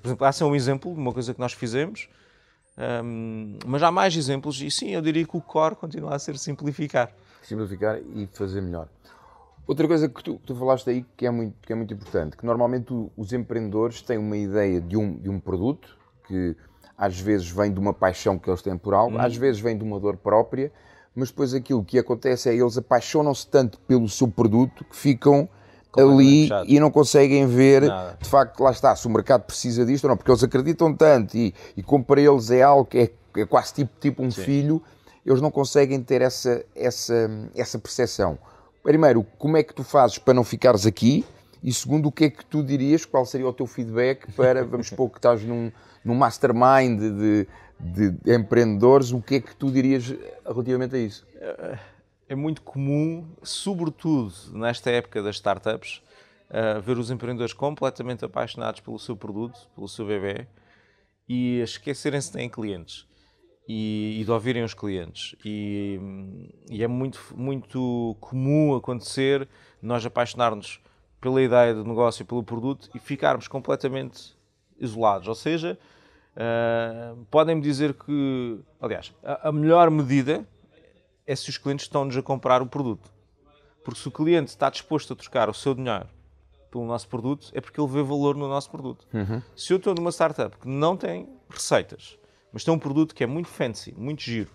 por exemplo, esse é um exemplo de uma coisa que nós fizemos, um, mas há mais exemplos, e sim, eu diria que o core continua a ser simplificar. Simplificar e fazer melhor. Outra coisa que tu, que tu falaste aí que é, muito, que é muito importante, que normalmente os empreendedores têm uma ideia de um, de um produto que às vezes vem de uma paixão que eles têm por algo, hum. às vezes vem de uma dor própria, mas depois aquilo que acontece é eles apaixonam-se tanto pelo seu produto que ficam ali e não conseguem ver Nada. de facto, lá está, se o mercado precisa disto ou não, porque eles acreditam tanto e, e como para eles é algo que é, é quase tipo, tipo um Sim. filho, eles não conseguem ter essa, essa, essa percepção. Primeiro, como é que tu fazes para não ficares aqui? E segundo, o que é que tu dirias? Qual seria o teu feedback para, [laughs] vamos supor que estás num, num mastermind de, de empreendedores, o que é que tu dirias relativamente a isso? É muito comum, sobretudo nesta época das startups, uh, ver os empreendedores completamente apaixonados pelo seu produto, pelo seu bebê, e esquecerem-se que têm clientes e, e, de ouvirem os clientes. E, e, é muito, muito comum acontecer nós apaixonarmos pela ideia do negócio, pelo produto e ficarmos completamente isolados. Ou seja, Uh, Podem-me dizer que, aliás, a, a, melhor medida é se os clientes estão-nos a comprar o produto. Porque se o cliente está disposto a trocar o seu dinheiro pelo nosso produto, é porque ele vê valor no nosso produto. Uhum. Se eu estou numa startup que não tem receitas, mas tem um produto que é muito fancy, muito giro,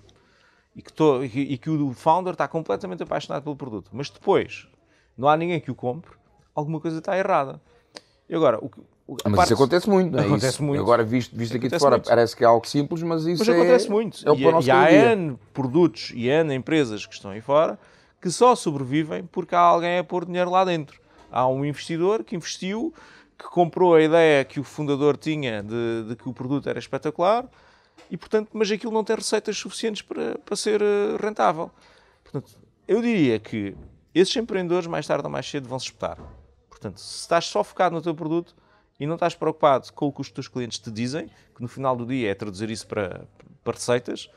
e que, tô, e, e que o founder está completamente apaixonado pelo produto, mas depois não há ninguém que o compre, alguma coisa está errada. E agora, o, mas parte... isso acontece muito, não é? Acontece isso, muito. Agora, visto, visto aqui de fora, muito. parece que é algo simples, mas isso mas é... acontece muito. É o e, e há N produtos e N empresas que estão aí fora que só sobrevivem porque há alguém a pôr dinheiro lá dentro. Há um investidor que investiu, que comprou a ideia que o fundador tinha de, de que o produto era espetacular, e portanto, mas aquilo não tem receitas suficientes para, para ser eh, rentável. Portanto, eu diria que esses empreendedores, mais tarde ou mais cedo, vão se espetar. Portanto, se estás só focado no teu produto e não estás preocupado com o que os teus clientes te dizem, que no final do dia é traduzir isso para, para receitas,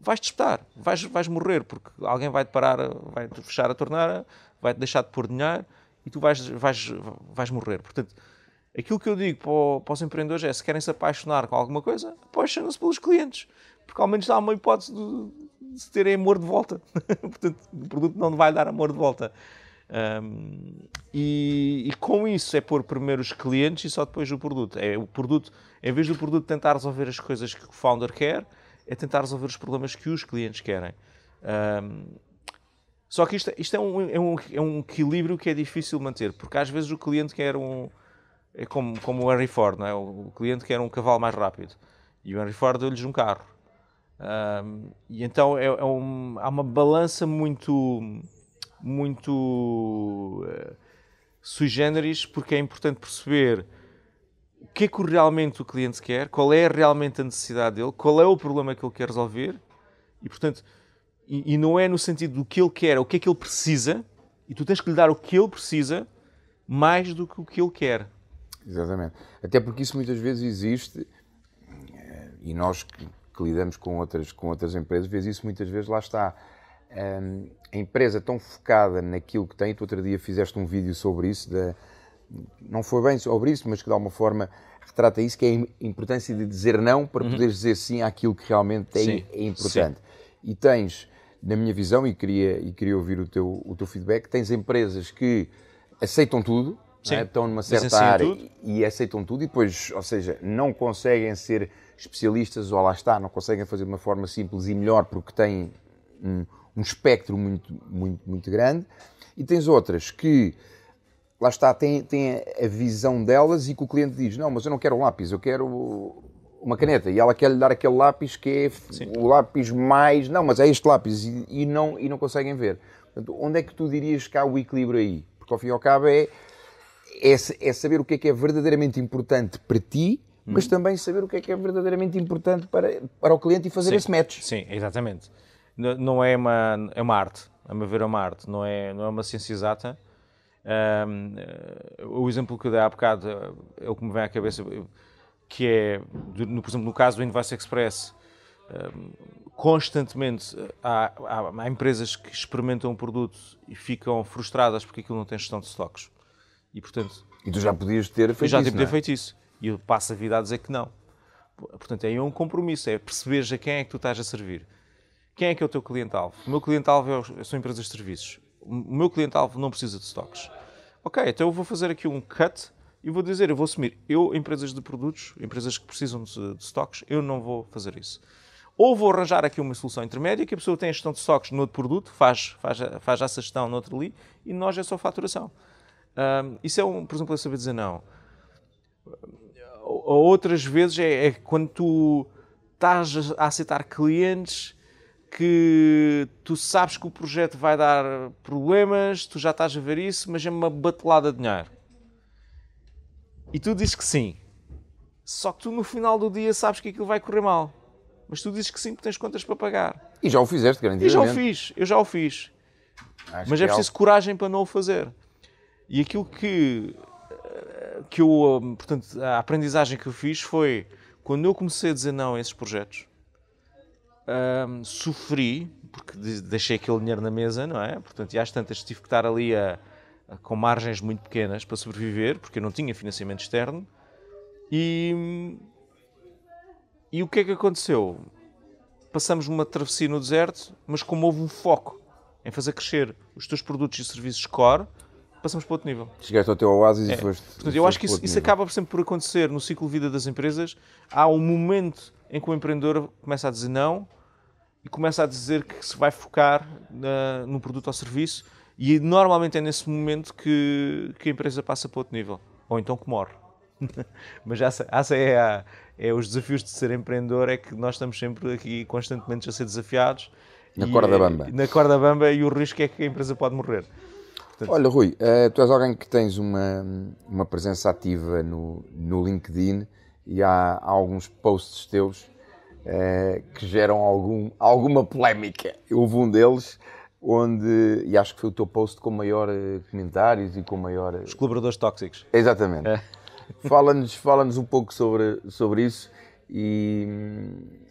vais-te espetar, vais, vais morrer, porque alguém vai-te parar, vai-te fechar a torneira, vai-te deixar de pôr dinheiro e tu vais, vais, vais morrer. Portanto, aquilo que eu digo para, para os empreendedores é, se querem se apaixonar com alguma coisa, apaixonam-se pelos clientes, porque ao menos há uma hipótese de, de terem amor de volta. [laughs] Portanto, o produto não vai dar amor de volta. Um, e, e, com isso é pôr primeiro os clientes e só depois o produto. É o produto, em vez do produto tentar resolver as coisas que o founder quer, é tentar resolver os problemas que os clientes querem. Um, só que isto, isto é, um, é, um, é, um, equilíbrio que é difícil manter, porque às vezes o cliente quer um. É como, como o Henry Ford, não é? o cliente quer um cavalo mais rápido e o Henry Ford deu-lhes um carro. Um, e então é, é um, há uma balança muito muito uh, sui generis, porque é importante perceber o que é que realmente o cliente quer, qual é realmente a necessidade dele, qual é o problema que ele quer resolver, e portanto, e, e não é no sentido do que ele quer, o que é que ele precisa, e tu tens que lhe dar o que ele precisa mais do que o que ele quer. Exatamente. Até porque isso muitas vezes existe, eh, e nós que, que lidamos com outras, com outras empresas, vês isso muitas vezes, lá está a empresa tão focada naquilo que tem, tu outro dia fizeste um vídeo sobre isso, de, não foi bem sobre isso, mas que de alguma forma retrata isso, que é a importância de dizer não para uhum. poderes dizer sim àquilo que realmente é, é importante. Sim. E tens, na minha visão, e queria, e queria ouvir o teu, o teu feedback, tens empresas que aceitam tudo, é? estão numa certa área tudo. e aceitam tudo, e depois, ou seja, não conseguem ser especialistas, ou lá está, não conseguem fazer de uma forma simples e melhor porque têm um, um espectro muito, muito, muito grande, e tens outras que, lá está, têm, têm a visão delas e que o cliente diz, não, mas eu não quero um lápis, eu quero uma caneta, e ela quer lhe dar aquele lápis que é Sim. o lápis mais, não, mas é este lápis, e, e, não, e não conseguem ver. Portanto, onde é que tu dirias que há o equilíbrio aí? Porque ao fim e ao cabo é, é, é saber o que é que é verdadeiramente importante para ti, mas uhum. também saber o que é que é verdadeiramente importante para, para o cliente e fazer Sim. esse match. Sim, exatamente não é uma, é uma arte, a meu ver é uma arte, não é, não é uma ciência exata. Um, eh, o exemplo que eu dei há bocado é o que me vem à cabeça, que é, no, por exemplo, no caso do Invoice Express, um, constantemente há, há, há, empresas que experimentam um produto e ficam frustradas porque aquilo não tem gestão de stocks. E, portanto, e tu já podias ter feito já isso. Já ter é? feito isso. E eu passo a vida a dizer que não. Portanto, é um compromisso, é perceber a quem é que tu estás a servir. Quem é que é o teu cliente-alvo? O meu cliente-alvo é são empresas de serviços. O meu cliente-alvo não precisa de stocks. Ok, então eu vou fazer aqui um cut e vou dizer, eu vou assumir, eu, empresas de produtos, empresas que precisam de, de stocks, eu não vou fazer isso. Ou vou arranjar aqui uma solução intermédia, que a pessoa tem a gestão de stocks no outro produto, faz, faz, faz essa gestão no outro ali, e nós é só faturação. Um, isso é, um, por exemplo, é saber dizer não. Ou outras vezes é, é quando tu estás a aceitar clientes que tu sabes que o projeto vai dar problemas, tu já estás a ver isso, mas é uma batelada de dinheiro. E tu dizes que sim. Só que tu no final do dia sabes que aquilo vai correr mal. Mas tu dizes que sim porque tens contas para pagar. E já o fizeste, garantidamente. E já o fiz, eu já o fiz. Acho mas é, é preciso algo... coragem para não o fazer. E aquilo que, que eu, portanto, a aprendizagem que eu fiz foi quando eu comecei a dizer não a esses projetos, sofri, porque deixei aquele dinheiro na mesa, não é? Portanto, e às tantas tive que estar ali a, a, com margens muito pequenas para sobreviver, porque eu não tinha financiamento externo. E, e o que é que aconteceu? Passamos uma travessia no deserto, mas como houve um foco em fazer crescer os teus produtos e serviços core, passamos para outro nível. Chegaste ao teu oásis é. e foste. Portanto, eu acho que isso, isso acaba sempre por acontecer no ciclo de vida das empresas. Há um momento em que o empreendedor começa a dizer não e começa a dizer que se vai focar uh, no produto ou serviço e normalmente é nesse momento que, que a empresa passa para outro nível, ou então que morre. [laughs] Mas essa, essa é, a, é os desafios de ser empreendedor, é que nós estamos sempre aqui constantemente a ser desafiados. Na e, corda bamba. Na corda bamba e o risco é que a empresa pode morrer. Portanto... Olha, Rui, uh, tu és alguém que tens uma, uma presença ativa no, no LinkedIn e há, há alguns posts teus uh, que geram algum, alguma polémica. Houve um deles onde, e acho que foi o teu post com maior uh, comentários e com maior... Os colaboradores tóxicos. Exatamente. É. [laughs] Fala-nos fala um pouco sobre, sobre isso e,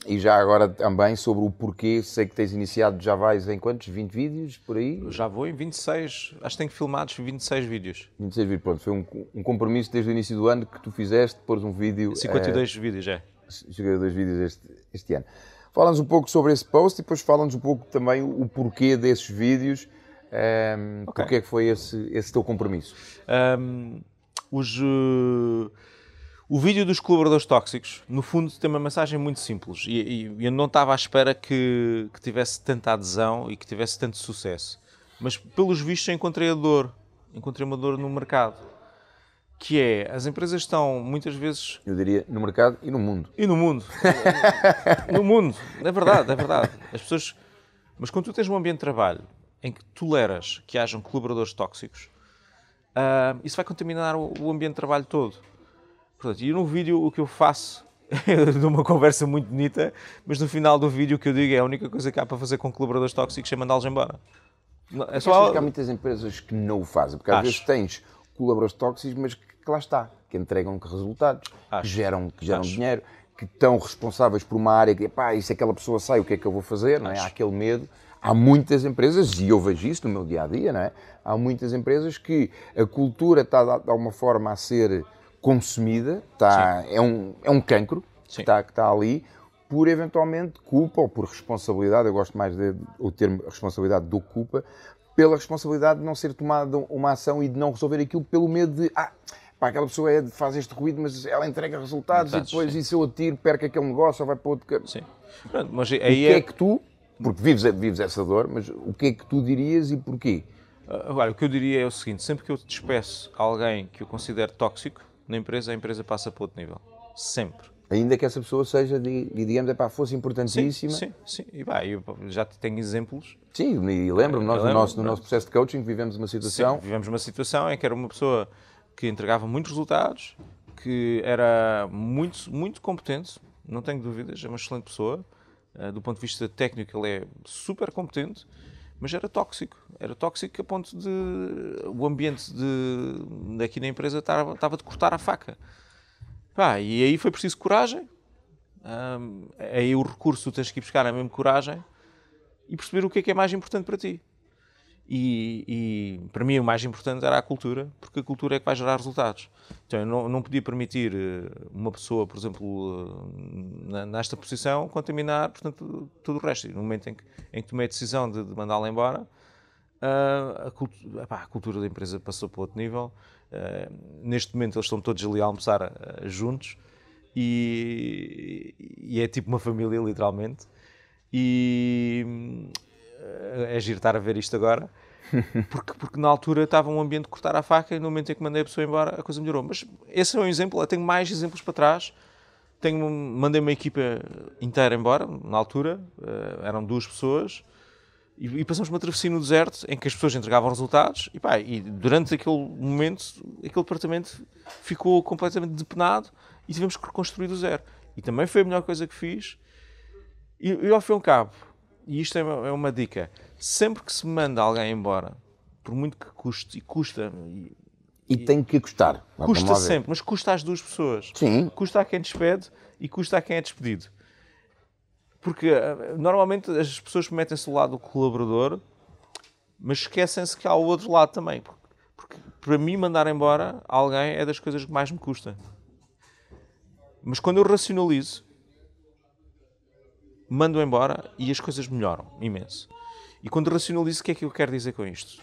e já agora também sobre o porquê, sei que tens iniciado, já vais em quantos? 20 vídeos por aí? Já vou em 26, acho que tenho filmados 26 vídeos. 26 vídeos, pronto, foi um, um compromisso desde o início do ano que tu fizeste, pôs um vídeo... 52 é, vídeos, é. 52 vídeos este, este ano. Fala-nos um pouco sobre esse post e depois fala-nos um pouco também o porquê desses vídeos, um, ehm, okay. porque é que foi esse, esse teu compromisso? Um, os... Uh o vídeo dos colaboradores tóxicos, no fundo, tem uma mensagem muito simples e, e eu não estava à espera que, que, tivesse tanta adesão e que tivesse tanto sucesso. Mas, pelos vistos, encontrei a dor. Encontrei uma dor no mercado. Que é, as empresas estão muitas vezes... Eu diria, no mercado e no mundo. E no mundo. [laughs] no mundo. É verdade, é verdade. As pessoas... Mas quando tu tens um ambiente de trabalho em que toleras que hajam colaboradores tóxicos, uh, isso vai contaminar o, o ambiente de trabalho todo. Portanto, e no vídeo o que eu faço [laughs] de uma conversa muito bonita, mas no final do vídeo o que eu digo é a única coisa que há para fazer com colaboradores tóxicos é mandá-los embora. É só... que há muitas empresas que não o fazem, porque às Acho. vezes tens colaboradores tóxicos, mas que, que lá está, que entregam resultados, Acho. que geram, que geram dinheiro, que estão responsáveis por uma área que, pá, e se aquela pessoa sai, o que é que eu vou fazer? Não é? Há aquele medo. Há muitas empresas, e eu vejo isso no meu dia a dia, não é? Há muitas empresas que a cultura está de alguma forma a ser consumida, está, é, um, é um cancro que está, que está ali, por eventualmente culpa ou por responsabilidade, eu gosto mais de, o termo responsabilidade do culpa, pela responsabilidade de não ser tomada uma ação e de não resolver aquilo pelo medo de, ah, pá, aquela pessoa é, faz este ruído, mas ela entrega resultados e depois, sim. e se eu atiro, perco aquele negócio ou vai para outro... Sim. Pronto, mas aí o que é... é... que tu, porque vives, vives essa dor, mas o que é que tu dirias e porquê? Agora, o que eu diria é o seguinte, sempre que eu despeço alguém que eu considero tóxico, na empresa, a empresa passa para outro nível. Sempre. Ainda que essa pessoa seja, digamos, é para fosse importantíssima. Sim, sim. sim. E pá, eu já tenho exemplos. Sim, e lembro-me, nós lembro, no, nosso, no nosso processo de coaching vivemos uma situação. Sim, vivemos uma situação em que era uma pessoa que entregava muitos resultados, que era muito, muito competente, não tenho dúvidas, é uma excelente pessoa. Uh, do ponto de vista técnico, ele é super competente mas era tóxico. Era tóxico a ponto de o ambiente de, daqui na empresa estava, estava de cortar a faca. Pá, e aí foi preciso coragem. Um, aí o recurso tens que ir buscar a mesma coragem e perceber o que é que é mais importante para ti. E, e, para mim o mais importante era a cultura, porque a cultura é que vai gerar resultados. Então eu não, não podia permitir eh, uma pessoa, por exemplo, eh, nesta posição, contaminar portanto, tudo o resto. E no momento em que, em que tomei a decisão de, de mandá-la embora, uh, a, cultura, a, cultura da empresa passou para outro nível. Neste momento eles estão todos ali a almoçar juntos e, e, é tipo uma família, literalmente. E é giro estar a ver isto agora. [laughs] Porque, porque na altura estava um ambiente de cortar a faca e no momento em que mandei a pessoa embora a coisa melhorou. Mas esse é um exemplo, eu tenho mais exemplos para trás. Tenho, mandei uma equipa inteira embora, na altura, uh, eram duas pessoas, e, e, passamos uma travessia no deserto em que as pessoas entregavam resultados, e, pá, e durante aquele momento, aquele departamento ficou completamente depenado e tivemos que reconstruir do zero. E também foi a melhor coisa que fiz. E, e ao fim e ao cabo, e isto é uma, é uma, dica, sempre que se manda alguém embora, por muito que custe, e custa... E, e tem que custar. Custa sempre, mas custa às duas pessoas. Sim. Custa a quem despede e custa a quem é despedido. Porque eh, normalmente as pessoas metem-se do lado do colaborador, mas esquecem-se que há o outro lado também. Porque, porque para mim mandar embora alguém é das coisas que mais me custa. Mas quando eu racionalizo, mando embora e as coisas melhoram imenso. E quando racionalizo, o que é que eu quero dizer com isto?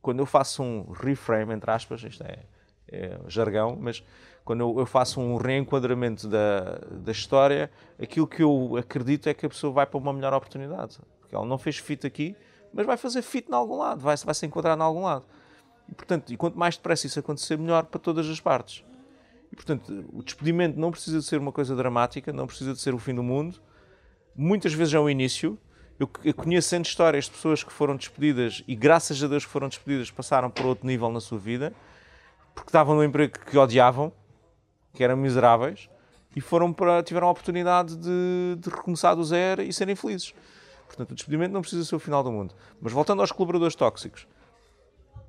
Quando eu faço um reframe, entre aspas, isto é, é jargão, mas quando eu, eu, faço um reenquadramento da, da história, aquilo que eu acredito é que a pessoa vai para uma melhor oportunidade. Porque ela não fez fit aqui, mas vai fazer fit em algum lado, vai, vai se enquadrar em algum lado. E, portanto, e quanto mais depressa isso acontecer, melhor para todas as partes. E, portanto, o despedimento não precisa de ser uma coisa dramática, não precisa de ser o fim do mundo, muitas vezes é o início. Eu, eu conheço sempre histórias de pessoas que foram despedidas e, graças a Deus, que foram despedidas, passaram para outro nível na sua vida, porque estavam no emprego que odiavam, que eram miseráveis, e foram para, tiveram a oportunidade de, de recomeçar do zero e serem felizes. Portanto, o despedimento não precisa ser o final do mundo. Mas voltando aos colaboradores tóxicos,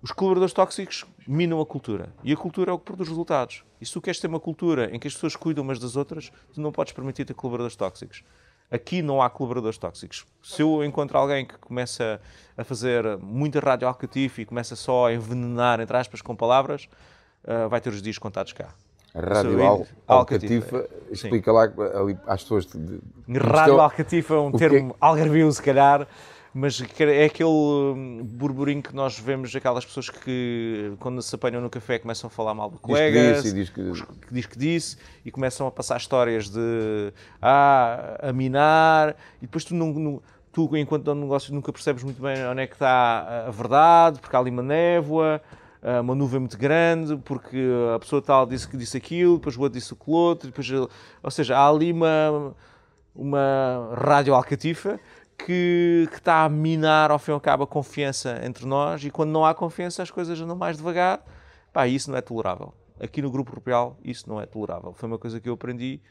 os colaboradores tóxicos minam a cultura. E a cultura é o que produz resultados. E se tu queres ter uma cultura em que as pessoas cuidam umas das outras, tu não podes permitir ter colaboradores tóxicos. Aqui não há colaboradores tóxicos. Se eu encontro alguém que começa a fazer muita rádio e começa só a envenenar, entre aspas, com palavras, uh, vai ter os dias contados cá. Rádio al alcatifa, explica Sim. lá ali às pessoas. De, de, rádio alcatifa é um termo que... algarvio, se calhar mas é aquele hum, burburinho que nós vemos aquelas pessoas que quando se apanham no café começam a falar mal do colega, diz que disse, diz que... diz que disse e começam a passar histórias de ah, a minar e depois tu não, não tu enquanto dono negócio nunca percebes muito bem onde é que está a verdade, porque há ali uma névoa, ah, uma nuvem muito grande, porque a pessoa tal disse que disse aquilo, depois o outro disse o outro, depois, ou seja, há ali uma, uma rádio alcatifa que, está a minar ao fim e ao cabo a confiança entre nós e quando não há confiança as coisas andam mais devagar. Pá, isso não é tolerável. Aqui no Grupo Real isso não é tolerável. Foi uma coisa que eu aprendi.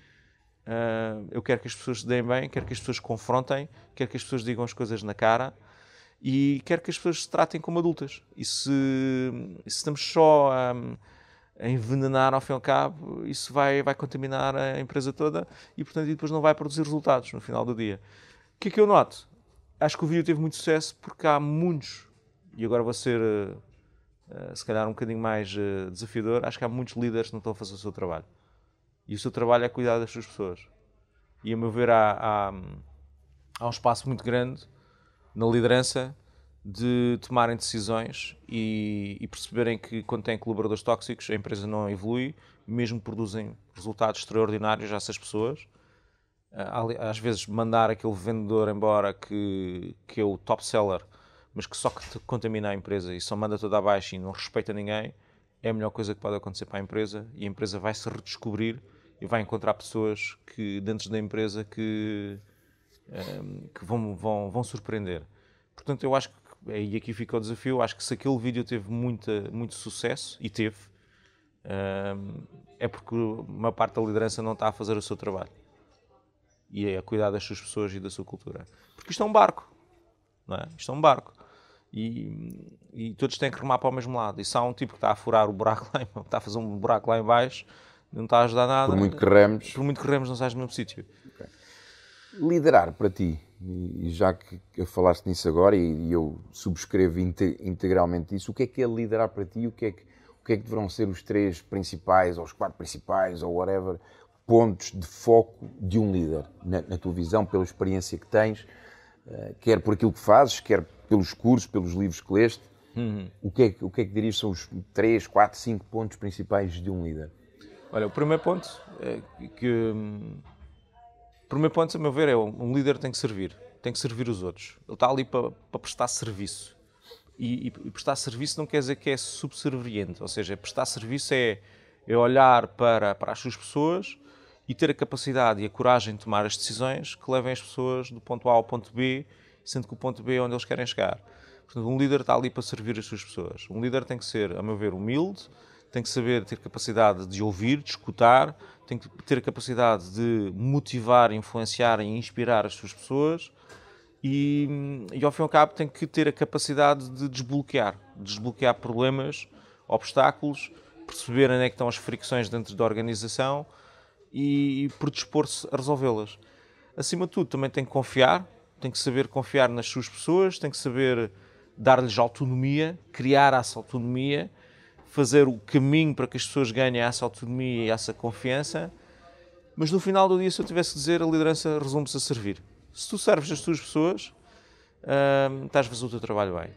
Uh, eu quero que as pessoas se deem bem, quero que as pessoas confrontem, quero que as pessoas digam as coisas na cara e quero que as pessoas se tratem como adultas. E se, se estamos só a, a, envenenar ao fim e ao cabo, isso vai, vai contaminar a empresa toda e, portanto, depois não vai produzir resultados no final do dia. O que é que eu noto? Acho que o vídeo teve muito sucesso porque há muitos, e agora vou ser uh, uh, se calhar um bocadinho mais uh, desafiador, acho que há muitos líderes que não estão a fazer o seu trabalho. E o seu trabalho é cuidar das suas pessoas. E a meu ver, há, há, há um espaço muito grande na liderança de tomarem decisões e, e, perceberem que quando têm colaboradores tóxicos a empresa não evolui, mesmo produzem resultados extraordinários a essas pessoas às vezes mandar aquele vendedor embora que, que é o top seller, mas que só que contamina a empresa e só manda tudo abaixo e não respeita ninguém, é a melhor coisa que pode acontecer para a empresa e a empresa vai se redescobrir e vai encontrar pessoas que dentro da empresa que, um, ehm, que vão, vão, vão surpreender. Portanto, eu acho que, e aqui fica o desafio, acho que se aquele vídeo teve muita, muito sucesso, e teve, um, ehm, é porque uma parte da liderança não está a fazer o seu trabalho e a cuidar das suas pessoas e da sua cultura. Porque isto é um barco, não é? Isto é um barco. E, e todos têm que remar para o mesmo lado. E se há um tipo que está a furar o buraco lá, [laughs] está a fazer um buraco lá em baixo, não está a ajudar nada. Por muito que remos. Por muito que remos, não sais no mesmo sítio. Okay. Liderar para ti, e já que falaste nisso agora, e eu subscrevo integralmente isso, o que é que é liderar para ti? O que é que, o que, é que deverão ser os três principais, ou os quatro principais, ou whatever, pontos de foco de um líder, na, na tua visão, pela experiência que tens, uh, quer por aquilo que fazes, quer pelos cursos, pelos livros que leste. Uhum. O, que é, o que é que dirias são os 3, 4, 5 pontos principais de um líder? Olha, o primeiro ponto é que. Hum, o primeiro ponto, a meu ver, é um líder tem que servir, tem que servir os outros. Ele está ali para, para prestar serviço. E, e, prestar serviço não quer dizer que é subserviente, ou seja, prestar serviço é, é olhar para, para as suas pessoas e ter a capacidade e a coragem de tomar as decisões que levem as pessoas do ponto A ao ponto B, sendo que o ponto B é onde eles querem chegar. Portanto, um líder está ali para servir as suas pessoas. Um líder tem que ser, a meu ver, humilde, tem que saber ter capacidade de ouvir, de escutar, tem que ter a capacidade de motivar, influenciar e inspirar as suas pessoas e, e ao fim e ao cabo tem que ter a capacidade de desbloquear, desbloquear problemas, obstáculos, perceber onde é que estão as fricções dentro da organização e predispor-se a resolvê-las. Acima de tudo, também tem que confiar, tem que saber confiar nas suas pessoas, tem que saber dar-lhes autonomia, criar essa autonomia, fazer o caminho para que as pessoas ganhem essa autonomia e essa confiança. Mas no final do dia, se eu tivesse que dizer, a liderança resume-se a servir. Se tu serves as tuas pessoas, hum, estás a fazer o teu trabalho bem.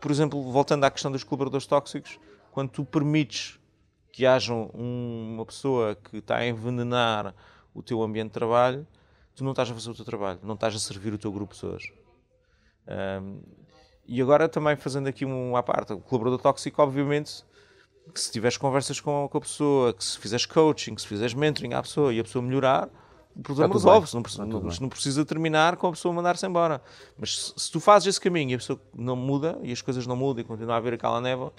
Por exemplo, voltando à questão dos colaboradores tóxicos, quando tu permites que haja um, uma pessoa que está a envenenar o teu ambiente de trabalho, tu não estás a fazer o teu trabalho, não estás a servir o teu grupo de pessoas. Um, e agora também fazendo aqui um à parte, o colaborador tóxico, obviamente, que se tiveres conversas com, com a pessoa, que se fizeres coaching, que se fizeres mentoring à pessoa e a pessoa melhorar, o problema resolve-se. Não, não, não, precisa terminar com a pessoa mandar-se embora. Mas se, se, tu fazes esse caminho e a pessoa não muda e as coisas não mudam e continua a haver aquela névoa,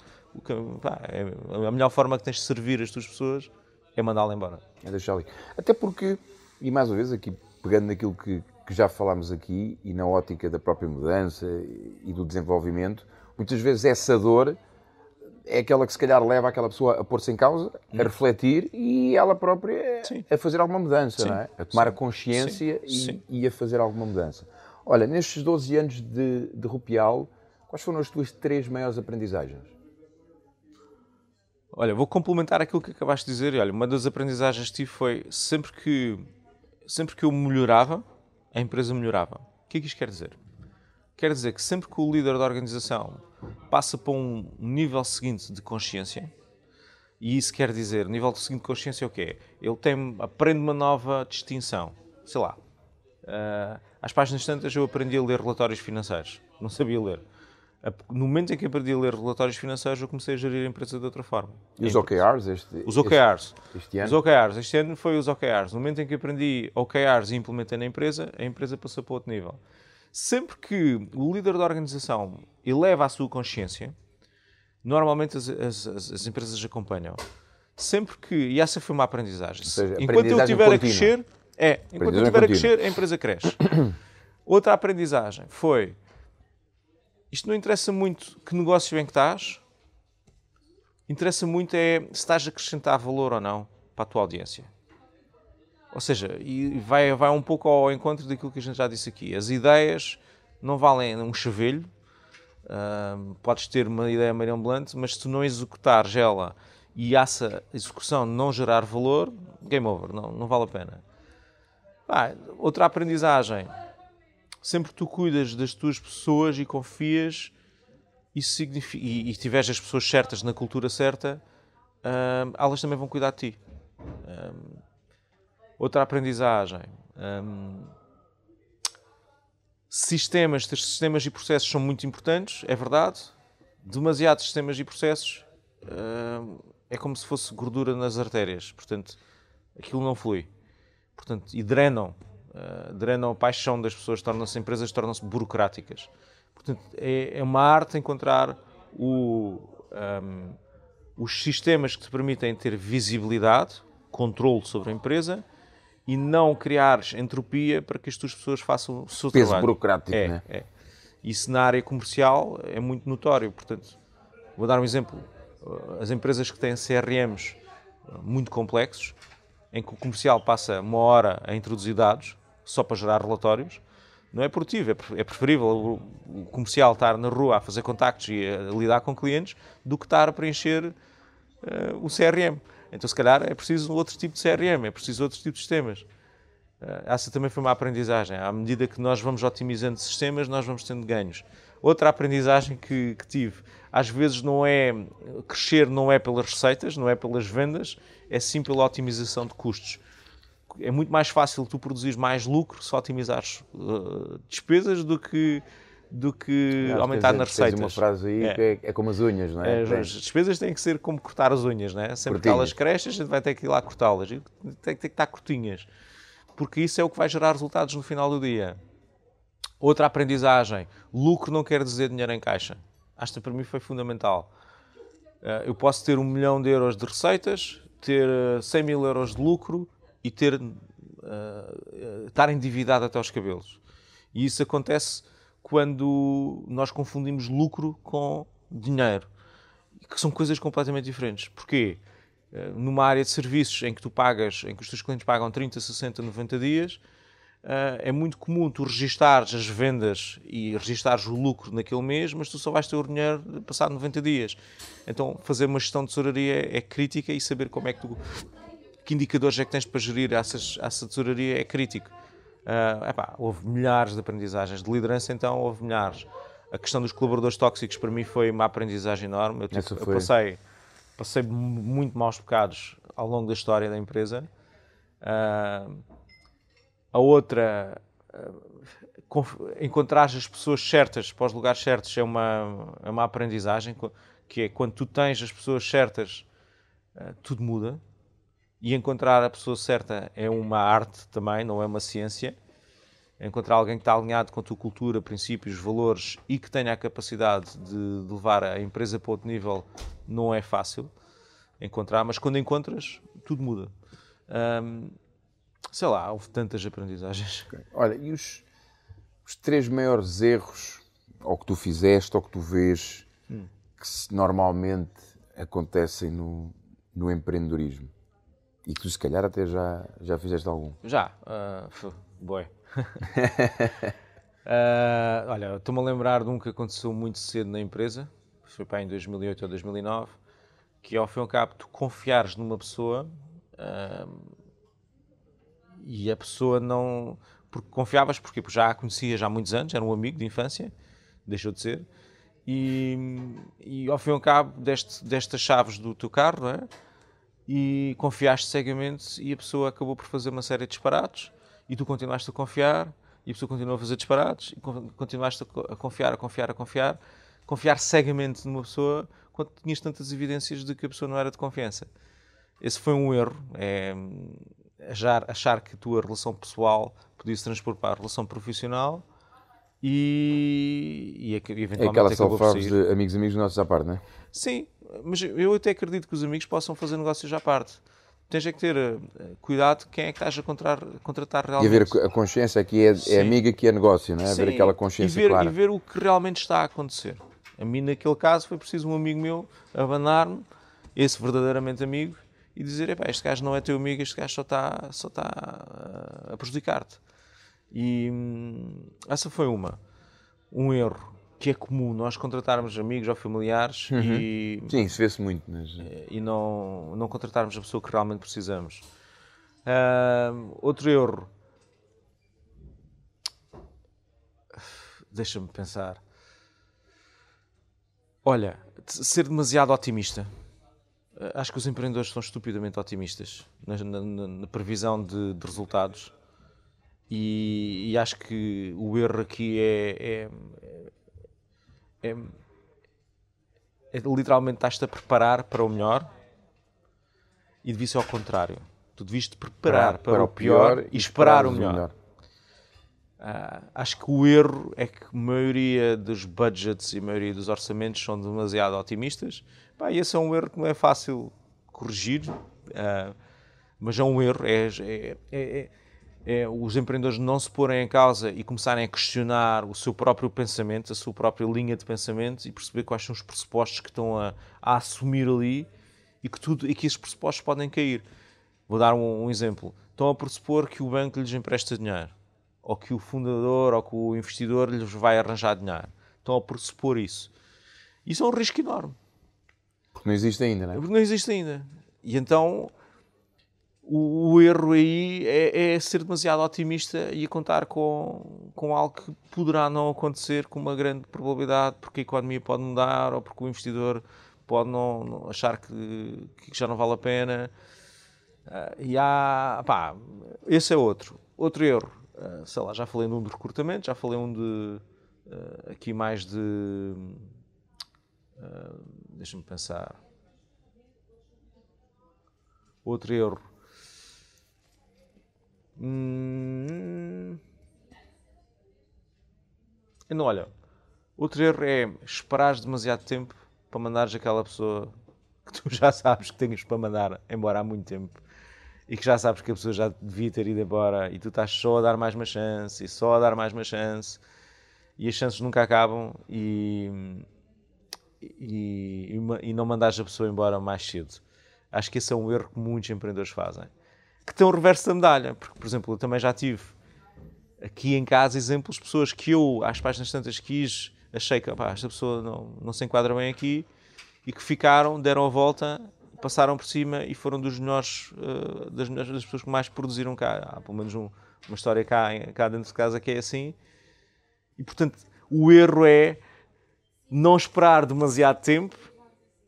pá, é, a melhor forma que tens de servir as tuas pessoas é mandá-la embora. É deixar ali. Até porque, e mais uma vez aqui pegando naquilo que, que já falámos aqui, e na ótica da própria mudança e do desenvolvimento, muitas vezes essa dor é aquela que se calhar leva aquela pessoa a pôr-se em causa, a hum. refletir e ela própria Sim. a fazer alguma mudança, não é? A tomar Sim. a consciência e, e, a fazer alguma mudança. Olha, nestes 12 anos de, de Rupial, quais foram as tuas três maiores aprendizagens? Olha, vou complementar aquilo que acabaste de dizer. Olha, uma das aprendizagens que tive foi sempre que, sempre que eu melhorava, a empresa melhorava. O que é que isto quer dizer? Quer dizer que sempre que o líder da organização passa para um nível seguinte de consciência, e isso quer dizer, nível seguinte de consciência é o quê? Ele tem, aprende uma nova distinção. Sei lá, uh, às páginas tantas eu aprendi a ler relatórios financeiros. Não sabia ler. No momento em que aprendi a ler relatórios financeiros, eu comecei a gerir a empresa de outra forma. E os OKRs? Este, os OKRs. Este, este, ano? Os OKRs. Este ano foi os OKRs. No momento em que aprendi OKRs e implementei na empresa, a empresa passou para outro nível. Sempre que o líder da organização eleva a sua consciência, normalmente as, as, as empresas acompanham. Sempre que, e essa foi uma aprendizagem, seja, enquanto eu estiver a crescer, é, enquanto eu estiver a crescer, a empresa cresce. [coughs] Outra aprendizagem foi, isto não interessa muito que negócio em que estás, interessa muito é se estás a acrescentar valor ou não para a tua audiência. Ou seja, e vai, vai um pouco ao encontro daquilo que a gente já disse aqui. As ideias não valem um chavelho. Uh, podes ter uma ideia marimbolante, mas se tu não executares ela e essa execução não gerar valor, game over, não, não vale a pena. Outra aprendizagem. Sempre que tu cuidas das tuas pessoas e confias isso significa, e, e tiveres as pessoas certas na cultura certa, uh, elas também vão cuidar de ti. Uh, Outra aprendizagem. Hum, sistemas, ter sistemas e processos são muito importantes, é verdade. Demasiados sistemas e processos hum, é como se fosse gordura nas artérias. Portanto, aquilo não flui. Portanto, e drenam. Uh, drenam a paixão das pessoas, tornam-se empresas, tornam-se burocráticas. Portanto, é, é, uma arte encontrar o, um, os sistemas que te permitem ter visibilidade, controle sobre a empresa e não criares entropia para que as tuas pessoas façam o seu Peso trabalho. burocrático, é, né? é. Isso na área comercial é muito notório. Portanto, vou dar um exemplo. As empresas que têm CRMs muito complexos, em que o comercial passa uma hora a introduzir dados só para gerar relatórios, não é produtivo. É, é preferível o comercial estar na rua a fazer contactos e a lidar com clientes do que estar a preencher uh, o CRM. Então, se calhar, é preciso outro tipo de CRM, é preciso outro tipo de sistemas. Uh, essa também foi uma aprendizagem. À medida que nós vamos otimizando sistemas, nós vamos tendo ganhos. Outra aprendizagem que, que, tive, às vezes não é crescer, não é pelas receitas, não é pelas vendas, é sim pela otimização de custos. É muito mais fácil tu produzir mais lucro se otimizares uh, despesas do que do que aumentar nas receitas. uma frase aí é. que é, é, como as unhas, não é? é as despesas têm que ser como cortar as unhas, não é? Sempre Curtinhas. que elas crescem, a gente vai ter que ir lá cortá-las. Tem, tem que estar curtinhas. Porque isso é o que vai gerar resultados no final do dia. Outra aprendizagem. Lucro não quer dizer dinheiro em caixa. Esta para mim foi fundamental. Eh, eu posso ter um milhão de euros de receitas, ter 100 eh, mil euros de lucro e ter, uh, estar endividado até aos cabelos. E isso acontece quando nós confundimos lucro com dinheiro, que são coisas completamente diferentes. Porquê? Eh, numa área de serviços em que tu pagas, em que os teus clientes pagam 30, 60, 90 dias, eh, é muito comum tu registares as vendas e registares o lucro naquele mês, mas tu só vais ter o dinheiro passado 90 dias. Então, fazer uma gestão de tesouraria é crítica e saber como é que tu, que indicadores é que tens para gerir essa, essa tesouraria é crítico. Uh, epá, houve milhares de aprendizagens de liderança, então houve milhares. A questão dos colaboradores tóxicos para mim foi uma aprendizagem enorme. Eu, tipo, eu passei, passei muito maus bocados ao longo da história da empresa. Uh, a outra, uh, encontrar as pessoas certas para os lugares certos é uma, é uma aprendizagem, que é quando tu tens as pessoas certas, tudo muda e encontrar a pessoa certa é uma arte também, não é uma ciência. Encontrar alguém que está alinhado com a tua cultura, princípios, valores e que tenha a capacidade de levar a empresa para outro nível não é fácil encontrar, mas quando encontras, tudo muda. Sei lá, houve tantas aprendizagens. Okay. Olha, e os, os, três maiores erros, ou que tu fizeste, ou que tu vês, hum. que normalmente acontecem no, no empreendedorismo? E tu, se calhar, até já, já fizeste algum? Já. Uh, boi. uh, olha, estou-me a lembrar de um que aconteceu muito cedo na empresa, foi para em 2008 ou 2009, que ao fim e ao cabo tu confiares numa pessoa uh, e a pessoa não. Porque confiavas, porque já a conhecia já há muitos anos, era um amigo de infância, deixou de ser, e, e ao fim e ao cabo deste, destas chaves do teu carro, não é? E confiaste cegamente e a pessoa acabou por fazer uma série de disparates e tu continuaste a confiar e a pessoa continuou a fazer disparates e continuaste a confiar, a confiar, a confiar, confiar cegamente numa pessoa quando tinhas tantas evidências de que a pessoa não era de confiança. Esse foi um erro. É, achar, achar que a tua relação pessoal podia se transpor para a relação profissional e, e eventualmente é aquela self de amigos amigos nossos à parte, não é? Sim, mas eu até acredito que os amigos possam fazer negócios à parte. Tens é que ter uh, cuidado quem é que estás a contratar, contratar realmente. E haver a consciência que é, é amiga que é negócio, não é? Sim. Haver aquela consciência e ver, clara. E ver o que realmente está a acontecer. A mim, naquele caso, foi preciso um amigo meu abanar-me, esse verdadeiramente amigo, e dizer: este gajo não é teu amigo, este gajo só está só está a prejudicar-te. E hum, essa foi uma. Um erro que é comum nós contratarmos amigos ou familiares uhum. e. Sim, isso vê-se muito. Mas... E não, não contratarmos a pessoa que realmente precisamos. Uh, outro erro. Deixa-me pensar. Olha, ser demasiado otimista. Eh, acho que os empreendedores são estupidamente otimistas na, na, na previsão de, de resultados e, e, acho que o erro aqui é, é, é, é literalmente estás-te a preparar para o melhor e devia ser ao contrário. Tu devias te preparar para, para, para o pior, pior, e esperar o melhor. melhor. Uh, acho que o erro é que a maioria dos budgets e a maioria dos orçamentos são demasiado otimistas Pá, esse é um erro que não é fácil corrigir, uh, mas é um erro. É, é, é, é, os empreendedores não se porem em causa e começarem a questionar o seu próprio pensamento, a sua própria linha de pensamento e perceber quais são os pressupostos que estão a, a assumir ali e que, tudo, e que esses pressupostos podem cair. Vou dar um, um exemplo. Estão a pressupor que o banco lhes empresta dinheiro, ou que o fundador ou que o investidor lhes vai arranjar dinheiro. Estão a pressupor isso. Isso é um risco enorme. Porque não existe ainda, não é? Porque não existe ainda. E então o, o erro aí é, é, ser demasiado otimista e contar com, com algo que poderá não acontecer com uma grande probabilidade, porque a economia pode mudar ou porque o investidor pode não, não achar que, que, já não vale a pena. Uh, e há. Pá, esse é outro. Outro erro. Uh, sei lá, já falei num de recrutamento, já falei um de. Uh, aqui mais de Deixa-me pensar. Outro erro. Hum... Não, olha, outro erro é esperares demasiado tempo para mandares aquela pessoa que tu já sabes que tens para mandar embora há muito tempo e que já sabes que a pessoa já devia ter ido embora e tu estás só a dar mais uma chance e só a dar mais uma chance e as chances nunca acabam e e, e, não mandares a pessoa embora mais cedo. Acho que esse é um erro que muitos empreendedores fazem. Que tem o reverso da medalha, porque, por exemplo, eu também já tive aqui em casa exemplos de pessoas que eu, às páginas tantas, quis, achei que esta pessoa não, não se enquadra bem aqui e que ficaram, deram a volta, passaram por cima e foram dos melhores, uh, das, melhores das pessoas que mais produziram cá. Há pelo menos um, uma história cá, cá dentro de casa que é assim. E portanto, o erro é não esperar demasiado tempo,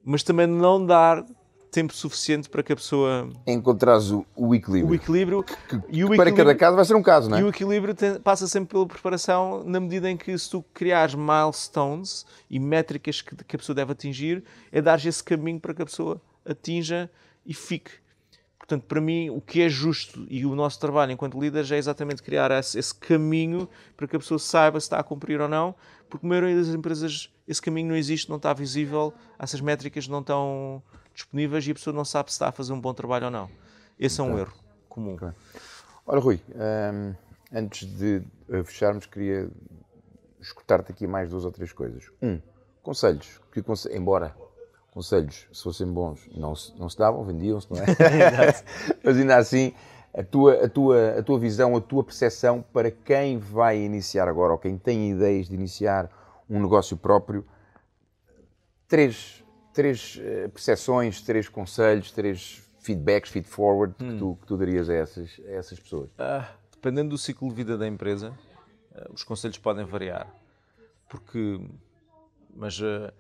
mas também não dar tempo suficiente para que a pessoa encontrares o, o equilíbrio. O equilíbrio que, que, e o para cada caso vai ser um caso, não é? E o equilíbrio tem, passa sempre pela preparação, na medida em que se tu criares milestones e métricas que, que a pessoa deve atingir, é dar esse caminho para que a pessoa atinja e fique. Portanto, para mim, o que é justo e o nosso trabalho enquanto líderes é exatamente criar esse, esse caminho para que a pessoa saiba se está a cumprir ou não, porque a maioria das empresas esse caminho não existe, não está visível, essas métricas não estão disponíveis e a pessoa não sabe se está a fazer um bom trabalho ou não. Esse é um erro comum. Olha, Rui, hum, antes de fecharmos, queria escutar-te aqui mais duas ou três coisas. Um, conselhos. Que, embora conselhos, se fossem bons, não se, não se davam, vendiam-se, não é? [laughs] Mas ainda assim, a tua, a, tua, a tua visão, a tua percepção para quem vai iniciar agora ou quem tem ideias de iniciar um negócio próprio, três, três eh, percepções, três conselhos, três feedbacks, feed forward hum. que, tu, que tu darias a essas, a essas pessoas? Ah, dependendo do ciclo de vida da empresa, eh, os conselhos podem variar. Porque, mas, uh,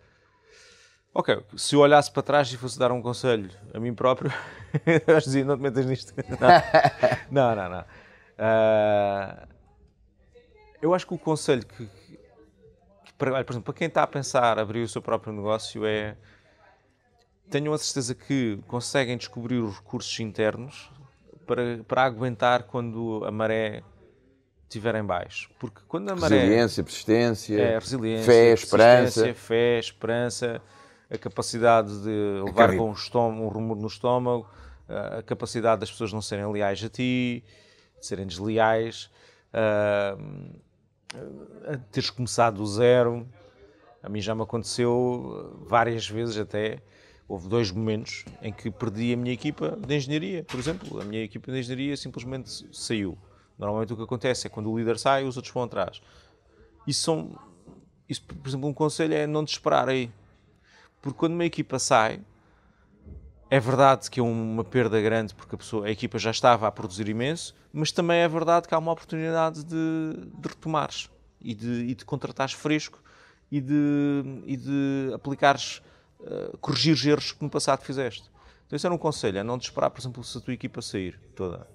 ok, se eu olhasse para trás e fosse dar um conselho a mim próprio, [laughs] eu dizia, não te metas nisto. [laughs] Não, não, não. não. Uh, eu acho que o conselho que, que para, por exemplo, para quem está a pensar abrir o seu próprio negócio é tenham a certeza que conseguem descobrir os recursos internos para, para aguentar quando a maré estiver em baixo. Porque quando a maré... Resiliência, persistência, é, resiliência, fé, esperança. Fé, esperança, a capacidade de levar com um, estômago, um rumor no estômago, a capacidade das pessoas não serem leais a ti, de serem desleais, uh, a teres começado do zero. A mim já me aconteceu várias vezes até. Houve dois momentos em que perdi a minha equipa de engenharia, por exemplo. A minha equipa de engenharia simplesmente saiu Normalmente o que acontece é quando o líder sai, os outros vão atrás. Isso são. Isso, por exemplo, um conselho é não desesperar aí. Porque quando uma equipa sai, é verdade que é uma perda grande porque a, pessoa, a equipa já estava a produzir imenso, mas também é verdade que há uma oportunidade de, de retomares e de, e de contratares fresco e de, e de aplicares, uh, corrigir os erros que no passado fizeste. Então, esse era um conselho, é não desesperar, por exemplo, se a tua equipa sair toda.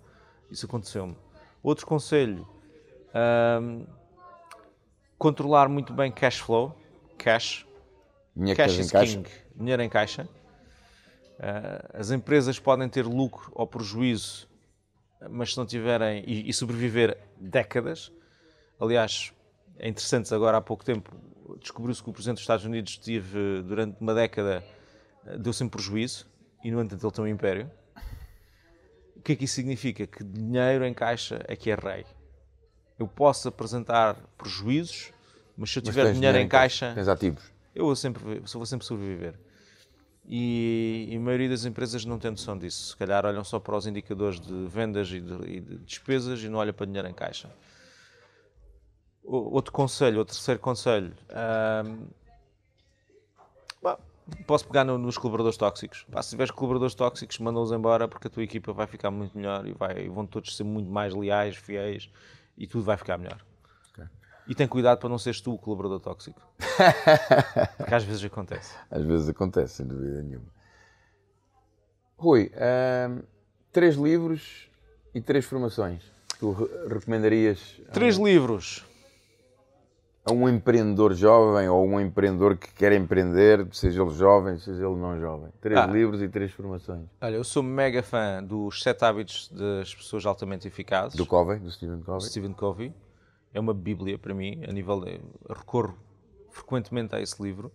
Isso aconteceu-me. Outro conselho, um, controlar muito bem cash flow, cash. Cash is king, dinheiro em caixa. Uh, as empresas podem ter lucro ou prejuízo, mas se não tiverem e, e sobreviver décadas. Aliás, é interessante, agora há pouco tempo descobriu-se que o Presidente dos Estados Unidos teve, durante uma década, deu sempre prejuízo e, no entanto, ele tem um império que é que isso significa? Que dinheiro em caixa é que é rei. Eu posso apresentar prejuízos, mas se eu tiver dinheiro, dinheiro, em caixa, tens ativos. Eu vou sempre, vou sempre sobreviver. E, e, a maioria das empresas não tem noção disso. Se calhar olham só para os indicadores de vendas e de, e de despesas e não olham para dinheiro em caixa. Outro conselho, outro terceiro conselho. Posso pegar no, nos colaboradores tóxicos. Pá, se tiveres colaboradores tóxicos, manda-os embora porque a tua equipa vai ficar muito melhor e, vai, e vão todos ser muito mais leais, fiéis e tudo vai ficar melhor. Okay. E tem cuidado para não seres tu o colaborador tóxico. [laughs] porque às vezes acontece. Às vezes acontece, sem dúvida nenhuma. Rui, hum, três livros e três formações. Tu recomendarias? Três livros a um empreendedor jovem ou um empreendedor que quer empreender, seja ele jovem, seja ele não jovem? Três ah. livros e três formações. Olha, eu sou mega fã dos Sete Hábitos das Pessoas Altamente Eficazes. Do Covey, do Stephen Covey. Stephen Covey. É uma bíblia para mim, a nível de... Recorro frequentemente a esse livro.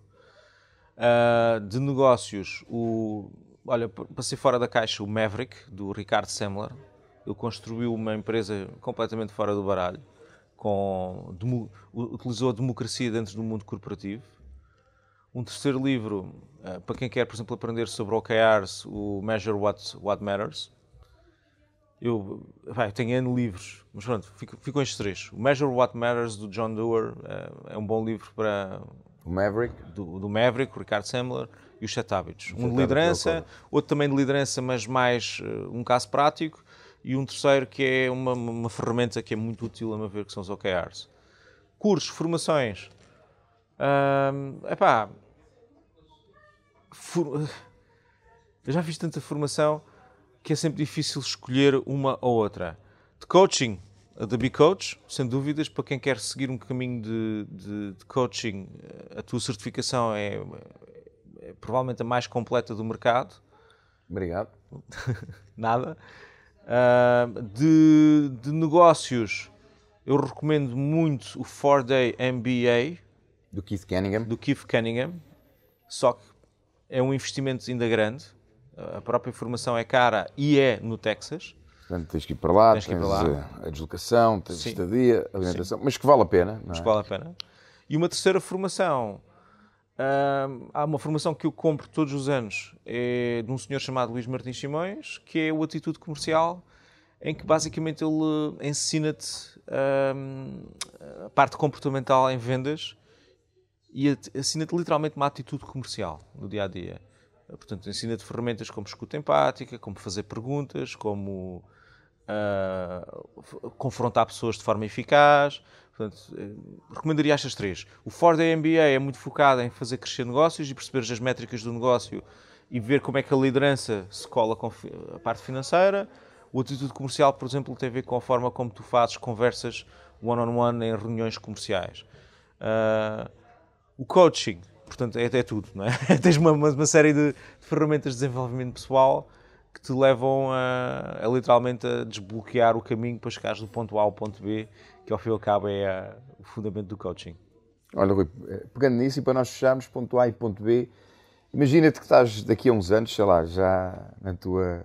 Uh, de negócios, o... Olha, para ser fora da caixa, o Maverick, do Ricardo Semler. Ele construiu uma empresa completamente fora do baralho com, utilizou a democracia dentro do mundo corporativo. Um terceiro livro, uh, para quem quer, por exemplo, aprender sobre OKRs, o Measure What, What Matters. Eu, vai, tenho N livros, mas pronto, fico, fico com estes três. O Measure What Matters, do John Doerr, uh, é um bom livro para... O Maverick? Do, do Maverick, o Ricardo Semler, e os Sete Hábitos. Um de liderança, outro também de liderança, mas mais uh, um caso prático e um terceiro que é uma, uma ferramenta que é muito útil a meu ver, que são os OKRs. Cursos, formações. Um, epá, for... [sighs] eu já fiz tanta formação que é sempre difícil escolher uma ou outra. De coaching, a da B-Coach, sem dúvidas, para quem quer seguir um caminho de, de, de coaching, a tua certificação é, é, provavelmente a mais completa do mercado. Obrigado. [laughs] Nada. Uh, de, de, negócios, eu recomendo muito o 4-Day MBA. Do Keith Cunningham. Do Keith Cunningham. Só que é um investimento ainda grande. A própria formação é cara e é no Texas. Portanto, tens que ir para lá, tens, tens para lá. a deslocação, tens Sim. estadia, alimentação, Sim. mas que vale a pena. Não é? Mas que vale a pena. E uma terceira formação. Há uma formação que eu compro todos os anos, é de um senhor chamado Luís Martins Simões, que é o Atitude Comercial, em que basicamente ele ensina-te a parte comportamental em vendas e ensina-te literalmente uma atitude comercial no dia a dia. Portanto, ensina-te ferramentas como escuta empática, como fazer perguntas, como uh, confrontar pessoas de forma eficaz. Portanto, uh, recomendaria estas três. O Ford MBA é muito focado em fazer crescer negócios e perceber as métricas do negócio e ver como é que a liderança se cola com a parte financeira. O atitude comercial, por exemplo, tem a ver com a forma como tu fazes conversas one-on-one -on -one em reuniões comerciais. Uh, o coaching, portanto, é, é tudo, não é? [laughs] Tens uma, uma, série de, de ferramentas de desenvolvimento pessoal que te levam a, a, literalmente a desbloquear o caminho para chegares do ponto A ao ponto B, que ao fim e ao cabo é a, o fundamento do coaching. Olha, Rui, eh, pegando nisso e para nós fecharmos ponto A e ponto B, imagina-te que estás daqui a uns anos, sei lá, já na tua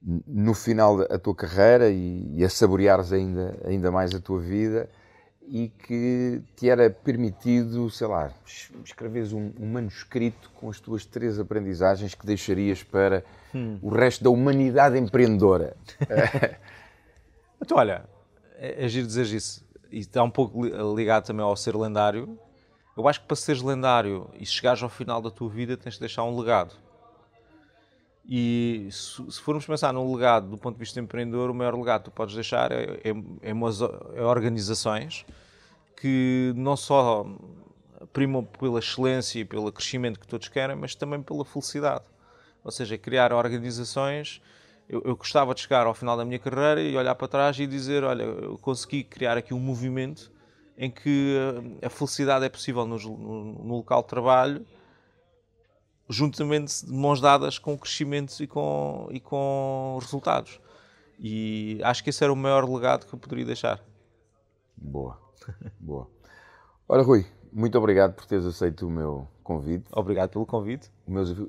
no final da tua carreira e, e a saboreares ainda, ainda mais a tua vida e que te era permitido, sei lá, escreveres um, um, manuscrito com as tuas três aprendizagens que deixarias para hum. o resto da humanidade empreendedora. [laughs] então, olha, é, é giro dizer isso. E está um pouco ligado também ao ser lendário. Eu acho que para seres lendário e chegares ao final da tua vida tens de deixar um legado. E se, se formos pensar num legado do ponto de vista empreendedor, o maior legado que tu podes deixar é, é, é, umas, é organizações que não só primam pela excelência e pelo crescimento que todos querem, mas também pela felicidade. Ou seja, criar organizações. Eu, eu, gostava de chegar ao final da minha carreira e olhar para trás e dizer: Olha, eu consegui criar aqui um movimento em que a felicidade é possível no, no, no local de trabalho juntamente de mãos dadas com crescimento e com, e com resultados. E acho que esse era o maior legado que eu poderia deixar. Boa, [laughs] boa. Ora, Rui, muito obrigado por teres aceito o meu convite. Obrigado pelo convite.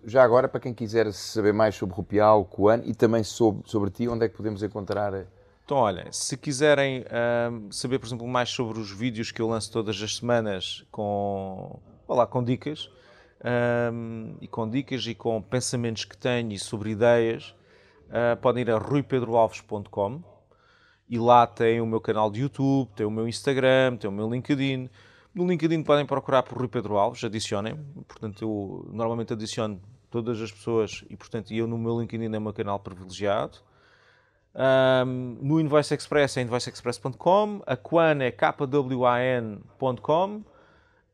Já agora, para quem quiser saber mais sobre Rupial, Coan e também sobre, sobre ti, onde é que podemos encontrar? Então, olha, se quiserem um, saber, por exemplo, mais sobre os vídeos que eu lanço todas as semanas com, lá, com dicas, um, e com dicas e com pensamentos que tenho e sobre ideias, uh, podem ir a ruipedroalves.com e lá tem o meu canal de YouTube, tem o meu Instagram, tem o meu LinkedIn. No LinkedIn podem procurar por Rui Pedro Alves, adicionem. Portanto, eu normalmente adiciono todas as pessoas e, portanto, eu no meu LinkedIn é o meu canal privilegiado. Um, no Invoice Express é invoiceexpress.com, a Quan é kwan.com,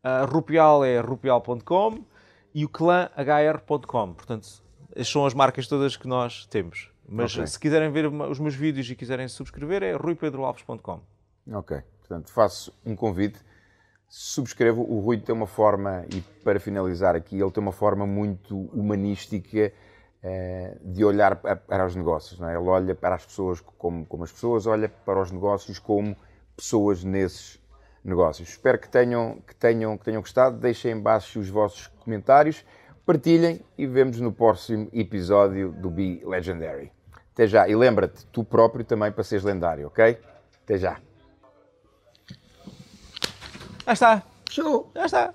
a Rupial é rupial.com e o clãhr.com. Portanto, estas são as marcas todas que nós temos. Mas okay. se quiserem ver os meus vídeos e quiserem subscrever, é ruipedroalves.com. Ok. Portanto, faço um convite. Subscrevo. O Rui tem uma forma, e para finalizar aqui, ele tem uma forma muito humanística eh, de olhar para os negócios. É? Ele olha para as pessoas como, como as pessoas, olha para os negócios como pessoas nesses negócios. Espero que tenham, que tenham, que tenham gostado. Deixem embaixo os vossos comentários, partilhem e vemos no próximo episódio do Be Legendary. Até já. E lembra-te, tu próprio também para seres lendário, ok? Até já. Já está. show, Já está.